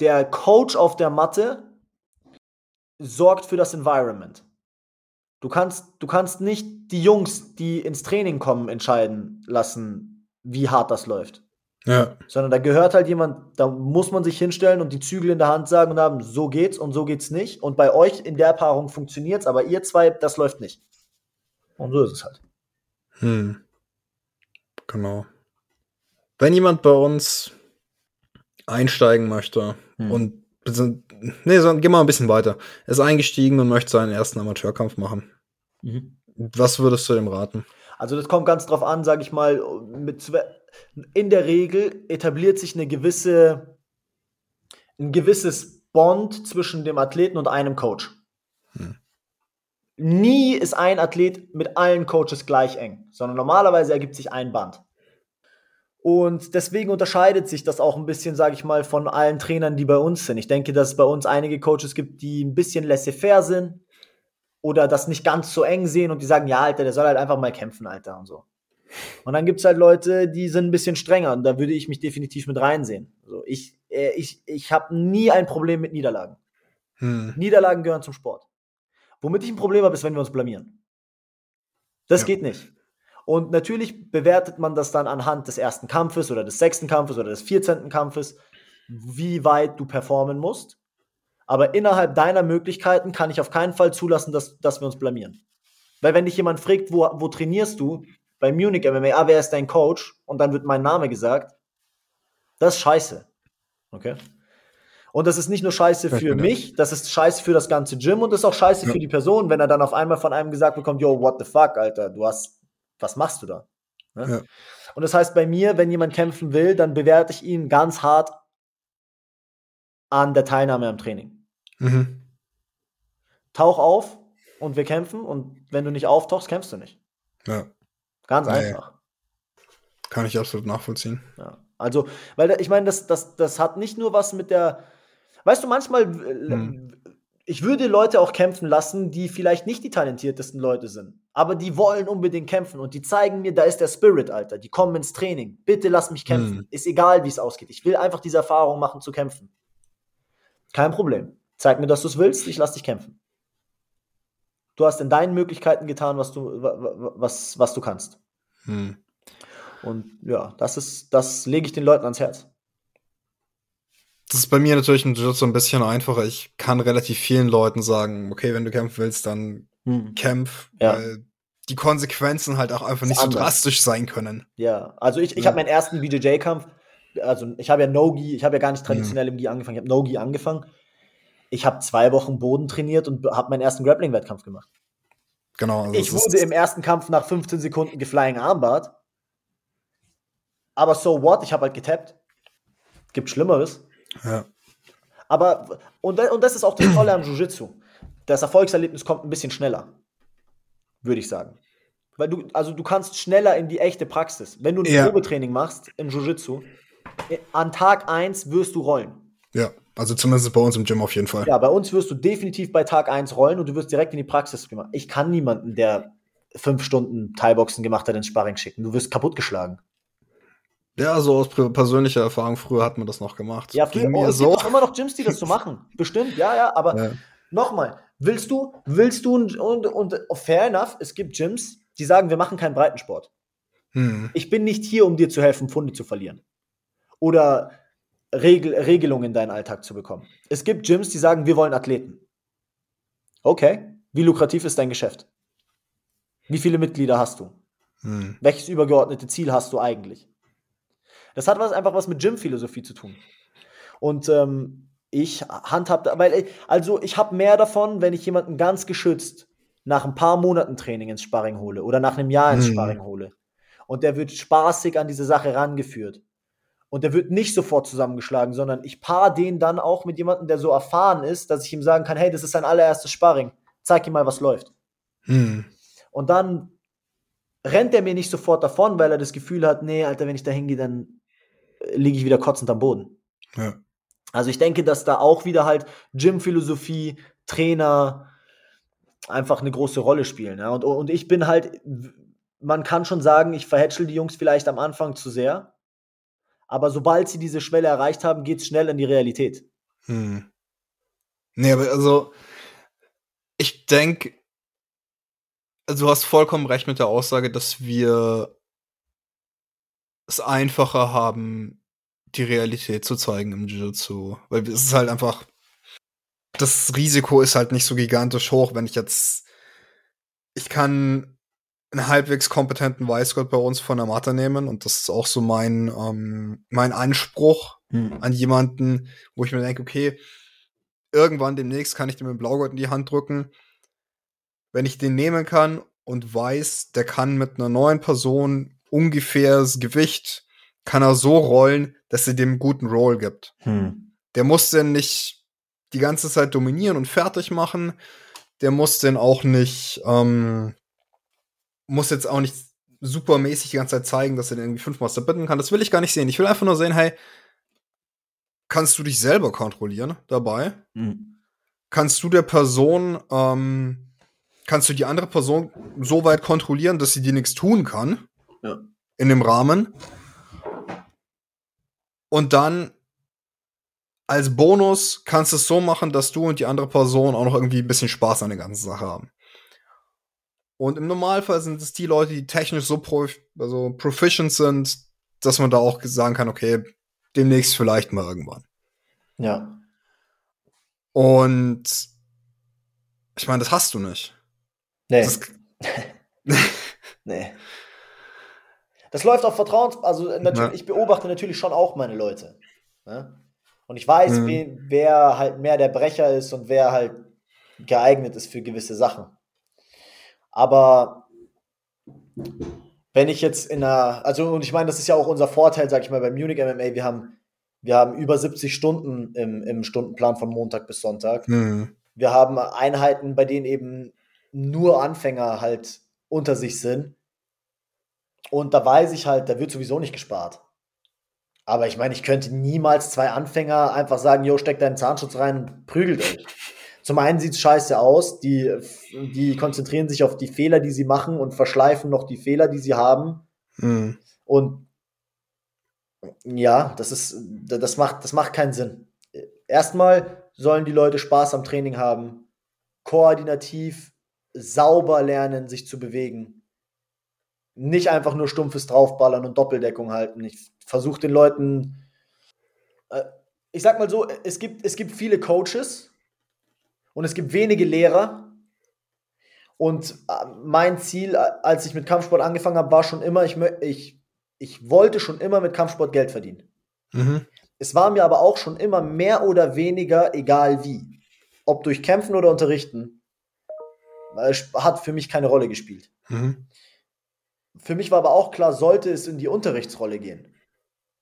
der Coach auf der Matte sorgt für das Environment. Du kannst, du kannst nicht die Jungs, die ins Training kommen, entscheiden lassen, wie hart das läuft. Ja. Sondern da gehört halt jemand, da muss man sich hinstellen und die Zügel in der Hand sagen und haben, so geht's und so geht's nicht. Und bei euch in der Paarung funktioniert's, aber ihr zwei, das läuft nicht. Und so ist es halt. Hm. Genau wenn jemand bei uns einsteigen möchte hm. und nee, so, geh mal ein bisschen weiter, ist eingestiegen und möchte seinen ersten Amateurkampf machen. Mhm. Was würdest du dem raten? Also das kommt ganz drauf an, sage ich mal, mit in der Regel etabliert sich eine gewisse ein gewisses Bond zwischen dem Athleten und einem Coach. Hm. Nie ist ein Athlet mit allen Coaches gleich eng, sondern normalerweise ergibt sich ein Band. Und deswegen unterscheidet sich das auch ein bisschen, sage ich mal, von allen Trainern, die bei uns sind. Ich denke, dass es bei uns einige Coaches gibt, die ein bisschen laissez-faire sind oder das nicht ganz so eng sehen und die sagen, ja, Alter, der soll halt einfach mal kämpfen, Alter, und so. Und dann gibt es halt Leute, die sind ein bisschen strenger und da würde ich mich definitiv mit reinsehen. Also ich ich, ich habe nie ein Problem mit Niederlagen. Hm. Niederlagen gehören zum Sport. Womit ich ein Problem habe, ist, wenn wir uns blamieren. Das ja. geht nicht. Und natürlich bewertet man das dann anhand des ersten Kampfes oder des sechsten Kampfes oder des vierzehnten Kampfes, wie weit du performen musst. Aber innerhalb deiner Möglichkeiten kann ich auf keinen Fall zulassen, dass, dass wir uns blamieren. Weil wenn dich jemand fragt, wo, wo trainierst du? Bei Munich MMA, ah, wer ist dein Coach? Und dann wird mein Name gesagt. Das ist scheiße. Okay? Und das ist nicht nur scheiße für mich, das ist scheiße für das ganze Gym und das ist auch scheiße ja. für die Person, wenn er dann auf einmal von einem gesagt bekommt, yo, what the fuck, Alter, du hast was machst du da? Ne? Ja. Und das heißt bei mir, wenn jemand kämpfen will, dann bewerte ich ihn ganz hart an der Teilnahme am Training. Mhm. Tauch auf und wir kämpfen und wenn du nicht auftauchst, kämpfst du nicht. Ja. Ganz nee. einfach. Kann ich absolut nachvollziehen. Ja. Also, weil ich meine, das, das, das hat nicht nur was mit der, weißt du, manchmal hm ich würde Leute auch kämpfen lassen, die vielleicht nicht die talentiertesten Leute sind, aber die wollen unbedingt kämpfen und die zeigen mir, da ist der Spirit, Alter. Die kommen ins Training. Bitte lass mich kämpfen. Hm. Ist egal, wie es ausgeht. Ich will einfach diese Erfahrung machen zu kämpfen. Kein Problem. Zeig mir, dass du es willst. Ich lass dich kämpfen. Du hast in deinen Möglichkeiten getan, was du, was, was du kannst. Hm. Und ja, das ist, das lege ich den Leuten ans Herz das ist bei mir natürlich ein so ein bisschen einfacher. Ich kann relativ vielen Leuten sagen, okay, wenn du kämpfen willst, dann hm. kämpf, ja. weil die Konsequenzen halt auch einfach nicht so drastisch sein können. Ja, also ich, ich ja. habe meinen ersten BJJ-Kampf, also ich habe ja No-Gi, ich habe ja gar nicht traditionell mhm. im Gi angefangen, ich habe No-Gi angefangen. Ich habe zwei Wochen Boden trainiert und habe meinen ersten Grappling-Wettkampf gemacht. Genau. Also ich wurde im ersten Kampf nach 15 Sekunden geflying Armbart. Aber so what? Ich habe halt getappt. Gibt Schlimmeres. Ja. Aber, und, und das ist auch das Tolle am Jiu-Jitsu. Das Erfolgserlebnis kommt ein bisschen schneller, würde ich sagen. Weil du, also du kannst schneller in die echte Praxis. Wenn du ein ja. Probetraining machst im Jiu-Jitsu, äh, an Tag 1 wirst du rollen. Ja, also zumindest bei uns im Gym auf jeden Fall. Ja, bei uns wirst du definitiv bei Tag 1 rollen und du wirst direkt in die Praxis gemacht. Ich kann niemanden, der fünf Stunden Thai-Boxen gemacht hat, ins Sparring schicken. Du wirst kaputtgeschlagen. Ja, so aus persönlicher Erfahrung, früher hat man das noch gemacht. Ja, früher, oh, es so. gibt auch immer noch Gyms, die das so machen. Bestimmt, ja, ja, aber ja. nochmal, willst du, willst du, und, und, und fair enough, es gibt Gyms, die sagen, wir machen keinen Breitensport. Hm. Ich bin nicht hier, um dir zu helfen, Pfunde zu verlieren. Oder Regel, Regelungen in deinen Alltag zu bekommen. Es gibt Gyms, die sagen, wir wollen Athleten. Okay, wie lukrativ ist dein Geschäft? Wie viele Mitglieder hast du? Hm. Welches übergeordnete Ziel hast du eigentlich? Das hat was, einfach was mit Gym-Philosophie zu tun. Und ähm, ich handhabe, weil, also ich habe mehr davon, wenn ich jemanden ganz geschützt nach ein paar Monaten Training ins Sparring hole oder nach einem Jahr ins hm. Sparring hole. Und der wird spaßig an diese Sache rangeführt. Und der wird nicht sofort zusammengeschlagen, sondern ich paar den dann auch mit jemandem, der so erfahren ist, dass ich ihm sagen kann, hey, das ist sein allererstes Sparring. Zeig ihm mal, was läuft. Hm. Und dann rennt er mir nicht sofort davon, weil er das Gefühl hat, nee, Alter, wenn ich da hingehe, dann äh, liege ich wieder kotzend am Boden. Ja. Also ich denke, dass da auch wieder halt Gym-Philosophie, Trainer einfach eine große Rolle spielen. Ja? Und, und ich bin halt, man kann schon sagen, ich verhätschel die Jungs vielleicht am Anfang zu sehr. Aber sobald sie diese Schwelle erreicht haben, geht es schnell in die Realität. Hm. Nee, aber also, ich denke, also du hast vollkommen recht mit der Aussage, dass wir es einfacher haben, die Realität zu zeigen im Jiu-Jitsu. Weil es ist halt einfach, das Risiko ist halt nicht so gigantisch hoch, wenn ich jetzt, ich kann einen halbwegs kompetenten Weißgott bei uns von der Matte nehmen und das ist auch so mein, ähm, mein Anspruch hm. an jemanden, wo ich mir denke, okay, irgendwann demnächst kann ich dem mit Blaugott in die Hand drücken wenn ich den nehmen kann und weiß, der kann mit einer neuen Person ungefähr das Gewicht, kann er so rollen, dass er dem guten Roll gibt. Hm. Der muss denn nicht die ganze Zeit dominieren und fertig machen. Der muss denn auch nicht, ähm, muss jetzt auch nicht supermäßig die ganze Zeit zeigen, dass er den irgendwie fünfmal submitten kann. Das will ich gar nicht sehen. Ich will einfach nur sehen, hey, kannst du dich selber kontrollieren dabei? Hm. Kannst du der Person ähm, kannst du die andere Person so weit kontrollieren, dass sie dir nichts tun kann. Ja. In dem Rahmen. Und dann als Bonus kannst du es so machen, dass du und die andere Person auch noch irgendwie ein bisschen Spaß an der ganzen Sache haben. Und im Normalfall sind es die Leute, die technisch so prof also proficient sind, dass man da auch sagen kann, okay, demnächst vielleicht mal irgendwann. Ja. Und ich meine, das hast du nicht. Nee. Das nee. Das läuft auf Vertrauens, also natürlich, ja. ich beobachte natürlich schon auch meine Leute. Ne? Und ich weiß, mhm. wen, wer halt mehr der Brecher ist und wer halt geeignet ist für gewisse Sachen. Aber wenn ich jetzt in einer, also und ich meine, das ist ja auch unser Vorteil, sag ich mal, beim Munich MMA, wir haben, wir haben über 70 Stunden im, im Stundenplan von Montag bis Sonntag. Mhm. Wir haben Einheiten, bei denen eben nur Anfänger halt unter sich sind. Und da weiß ich halt, da wird sowieso nicht gespart. Aber ich meine, ich könnte niemals zwei Anfänger einfach sagen, jo, steck deinen Zahnschutz rein und prügelt euch. Zum einen sieht es scheiße aus, die, die konzentrieren sich auf die Fehler, die sie machen und verschleifen noch die Fehler, die sie haben. Mhm. Und ja, das ist, das macht, das macht keinen Sinn. Erstmal sollen die Leute Spaß am Training haben, koordinativ sauber lernen, sich zu bewegen. Nicht einfach nur stumpfes Draufballern und Doppeldeckung halten. Ich versuche den Leuten, äh, ich sag mal so, es gibt, es gibt viele Coaches und es gibt wenige Lehrer. Und äh, mein Ziel, äh, als ich mit Kampfsport angefangen habe, war schon immer, ich, ich, ich wollte schon immer mit Kampfsport Geld verdienen. Mhm. Es war mir aber auch schon immer mehr oder weniger egal wie. Ob durch Kämpfen oder Unterrichten hat für mich keine Rolle gespielt. Mhm. Für mich war aber auch klar, sollte es in die Unterrichtsrolle gehen,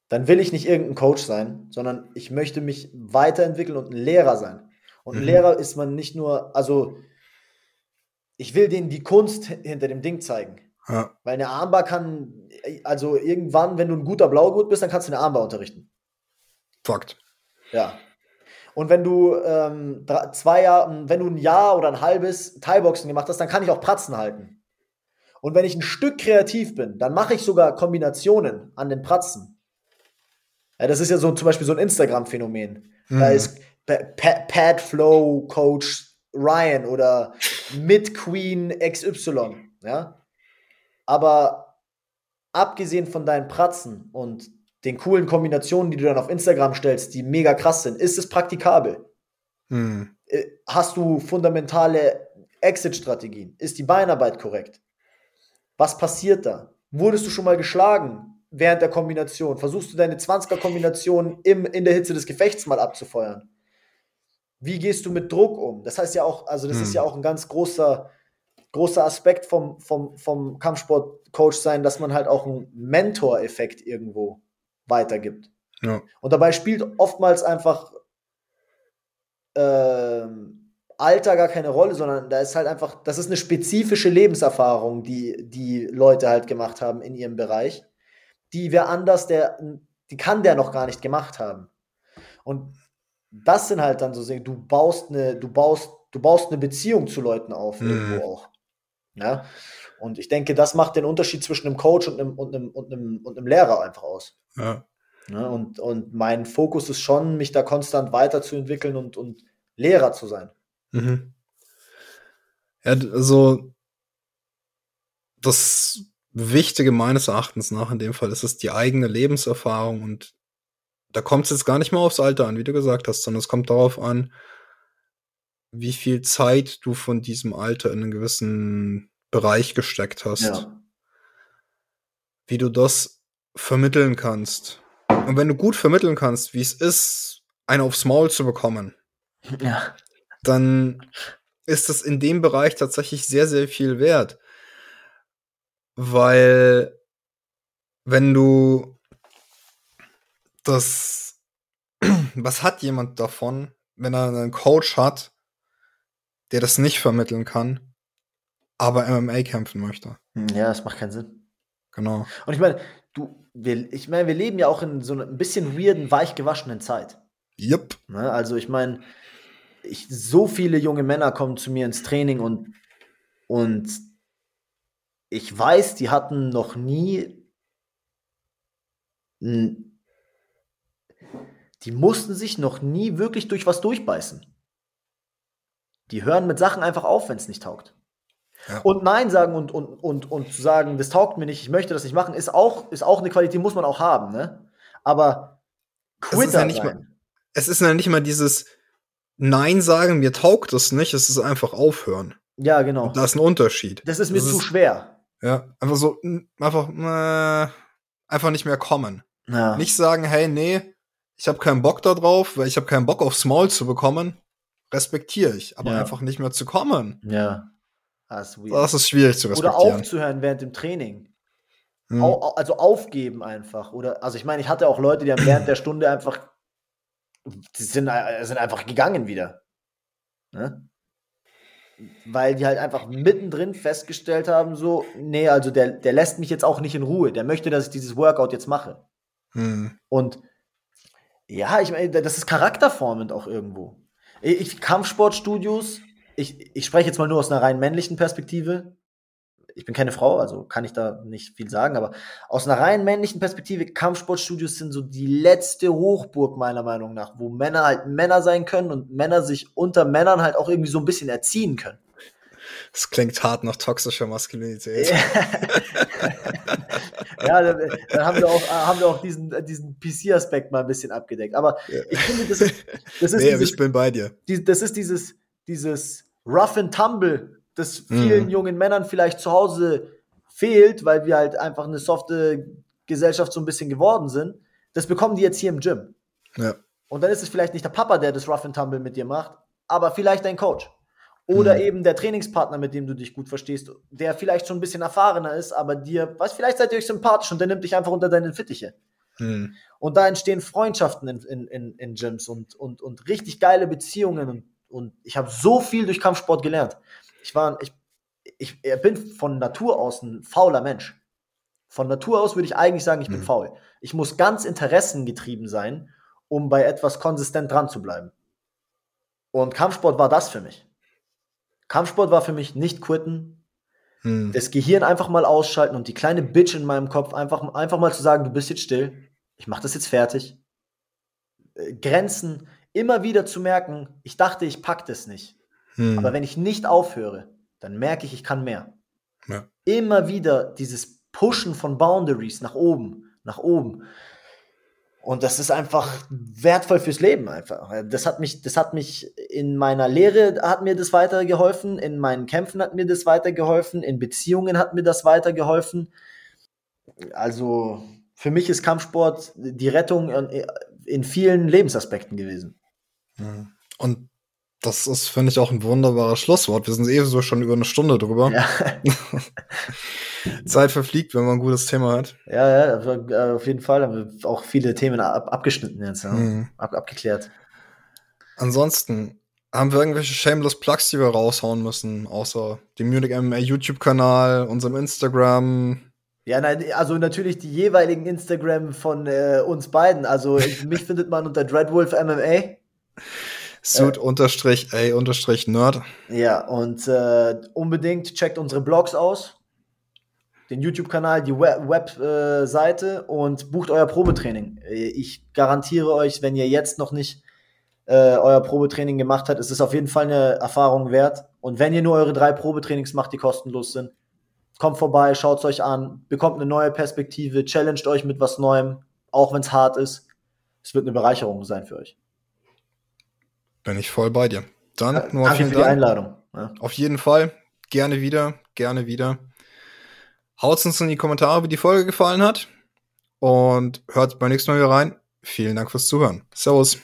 dann will ich nicht irgendein Coach sein, sondern ich möchte mich weiterentwickeln und ein Lehrer sein. Und ein mhm. Lehrer ist man nicht nur, also ich will denen die Kunst hinter dem Ding zeigen. Ja. Weil eine Armbar kann, also irgendwann, wenn du ein guter Blaugurt bist, dann kannst du eine Armbar unterrichten. Fakt. Ja. Und wenn du ähm, zwei Jahre, wenn du ein Jahr oder ein halbes Thai-Boxen gemacht hast, dann kann ich auch Pratzen halten. Und wenn ich ein Stück kreativ bin, dann mache ich sogar Kombinationen an den Pratzen. Ja, das ist ja so zum Beispiel so ein Instagram-Phänomen. Mhm. Da ist Pad Flow Coach Ryan oder Mid Queen XY. Ja? Aber abgesehen von deinen Pratzen und den coolen Kombinationen, die du dann auf Instagram stellst, die mega krass sind, ist es praktikabel? Hm. Äh, Hast du fundamentale Exit-Strategien? Ist die Beinarbeit korrekt? Was passiert da? Wurdest du schon mal geschlagen während der Kombination? Versuchst du deine 20er-Kombination in der Hitze des Gefechts mal abzufeuern? Wie gehst du mit Druck um? Das heißt ja auch, also das Hm. ist ja auch ein ganz großer, großer Aspekt vom, vom, vom Kampfsport-Coach sein, dass man halt auch einen Mentor-Effekt irgendwo weitergibt. Ja. Und dabei spielt oftmals einfach ähm, Alter gar keine Rolle, sondern da ist halt einfach, das ist eine spezifische Lebenserfahrung, die die Leute halt gemacht haben in ihrem Bereich, die wer anders, der, die kann der noch gar nicht gemacht haben. Und das sind halt dann so Dinge, du baust eine, du baust, du baust eine Beziehung zu Leuten auf, Mhm. irgendwo auch. Ja. Und ich denke, das macht den Unterschied zwischen einem Coach und einem, und einem, und einem, und einem Lehrer einfach aus. Ja. Ne? Und, und mein Fokus ist schon, mich da konstant weiterzuentwickeln und, und Lehrer zu sein. Mhm. Ja, also das Wichtige meines Erachtens nach in dem Fall ist es die eigene Lebenserfahrung und da kommt es jetzt gar nicht mal aufs Alter an, wie du gesagt hast, sondern es kommt darauf an, wie viel Zeit du von diesem Alter in einen gewissen Bereich gesteckt hast, Ja. wie du das vermitteln kannst. Und wenn du gut vermitteln kannst, wie es ist, einen aufs Maul zu bekommen, Ja. Dann ist es in dem Bereich tatsächlich sehr, sehr viel wert. Weil wenn du das, was hat jemand davon, wenn er einen Coach hat, der das nicht vermitteln kann, aber MMA kämpfen möchte? Ja, das macht keinen Sinn. Genau. Und ich meine, du, wir, ich meine, wir leben ja auch in so einer ein bisschen weirden, weich gewaschenen Zeit. Jupp. Ne? Also ich meine, ich, so viele junge Männer kommen zu mir ins Training und, und ich weiß, die hatten noch nie, die mussten sich noch nie wirklich durch was durchbeißen. Die hören mit Sachen einfach auf, wenn es nicht taugt. Ja. Und Nein sagen und, und, und, und zu sagen, das taugt mir nicht, ich möchte das nicht machen, ist auch, ist auch eine Qualität, muss man auch haben. Ne? Aber ist ja Quitter nicht sein. Es ist ja nicht mal dieses Nein sagen, mir taugt das nicht, es ist einfach aufhören. Ja, genau. Und da ist ein Unterschied. Das ist mir Das zu ist- schwer. Ja, einfach so, einfach, äh, einfach nicht mehr kommen. Ja. Nicht sagen, hey, nee, ich habe keinen Bock da drauf, weil ich habe keinen Bock aufs Maul zu bekommen. Respektiere ich, aber Ja. einfach nicht mehr zu kommen. Ja. Das ist. Das ist schwierig zu Oder respektieren. aufzuhören während dem Training. Hm. Au- also aufgeben einfach. Oder, also ich meine, ich hatte auch Leute, die haben während der Stunde einfach, die sind, äh, sind einfach gegangen wieder. Ne? Weil die halt einfach mittendrin festgestellt haben, so, nee, also der, der lässt mich jetzt auch nicht in Ruhe. Der möchte, dass ich dieses Workout jetzt mache. Hm. Und ja, ich meine, das ist charakterformend auch irgendwo. Ich, Kampfsportstudios, ich, ich spreche jetzt mal nur aus einer rein männlichen Perspektive. Ich bin keine Frau, also kann ich da nicht viel sagen, aber aus einer rein männlichen Perspektive, Kampfsportstudios sind so die letzte Hochburg meiner Meinung nach, wo Männer halt Männer sein können und Männer sich unter Männern halt auch irgendwie so ein bisschen erziehen können. Das klingt hart nach toxischer Maskulinität. ja, dann, dann haben wir auch, äh, haben wir auch diesen, äh, diesen PC-Aspekt mal ein bisschen abgedeckt. Aber Ja. ich finde, das ist, das ist nee, dieses, ich bin bei dir. die, das ist dieses, dieses Rough and Tumble, das vielen Mhm. jungen Männern vielleicht zu Hause fehlt, weil wir halt einfach eine softe Gesellschaft so ein bisschen geworden sind. Das bekommen die jetzt hier im Gym. Ja. Und dann ist es vielleicht nicht der Papa, der das Rough and Tumble mit dir macht, aber vielleicht dein Coach. Oder Mhm. eben der Trainingspartner, mit dem du dich gut verstehst, der vielleicht schon ein bisschen erfahrener ist, aber dir, was, vielleicht seid ihr euch sympathisch und der nimmt dich einfach unter deine Fittiche. Hm. Und da entstehen Freundschaften in, in, in, in Gyms und, und, und richtig geile Beziehungen. Und, und ich habe so viel durch Kampfsport gelernt. Ich war, ich, ich bin von Natur aus ein fauler Mensch. Von Natur aus würde ich eigentlich sagen, ich bin Mhm. faul. Ich muss ganz interessengetrieben sein, um bei etwas konsistent dran zu bleiben. Und Kampfsport war das für mich. Kampfsport war für mich nicht quitten, Hm. das Gehirn einfach mal ausschalten und die kleine Bitch in meinem Kopf einfach, einfach mal zu sagen, du bist jetzt still, ich mach das jetzt fertig. Äh, Grenzen immer wieder zu merken, ich dachte, ich pack das nicht. Hm. Aber wenn ich nicht aufhöre, dann merke ich, ich kann mehr. Ja. Immer wieder dieses Pushen von Boundaries nach oben, nach oben. Und das ist einfach wertvoll fürs Leben einfach. Das hat mich, das hat mich in meiner Lehre hat mir das weitergeholfen, in meinen Kämpfen hat mir das weitergeholfen, in Beziehungen hat mir das weitergeholfen. Also für mich ist Kampfsport die Rettung in, in vielen Lebensaspekten gewesen. Und das ist, finde ich, auch ein wunderbares Schlusswort. Wir sind eh so schon über eine Stunde drüber. Ja. Zeit verfliegt, wenn man ein gutes Thema hat. Ja, ja, auf jeden Fall haben wir auch viele Themen ab, abgeschnitten jetzt, ja. mhm. ab, abgeklärt. Ansonsten haben wir irgendwelche Shameless Plugs, die wir raushauen müssen, außer dem Munich MMA YouTube-Kanal, unserem Instagram. Ja, nein, also natürlich die jeweiligen Instagram von äh, uns beiden. Also mich findet man unter Dreadwolf MMA. Suit äh, unterstrich A unterstrich Nerd. Ja, und äh, unbedingt checkt unsere Blogs aus, den YouTube-Kanal, die Webseite Web, äh, und bucht euer Probetraining. Äh, ich garantiere euch, wenn ihr jetzt noch nicht äh, euer Probetraining gemacht habt, ist es auf jeden Fall eine Erfahrung wert. Und wenn ihr nur eure drei Probetrainings macht, die kostenlos sind, kommt vorbei, schaut es euch an, bekommt eine neue Perspektive, challenged euch mit was Neuem, auch wenn es hart ist. Es wird eine Bereicherung sein für euch. Bin ich voll bei dir. Dann ja, nur Danke für die Einladung. Ja. Auf jeden Fall. Gerne wieder. Gerne wieder. Haut uns in die Kommentare, wie die Folge gefallen hat. Und hört beim nächsten Mal wieder rein. Vielen Dank fürs Zuhören. Servus.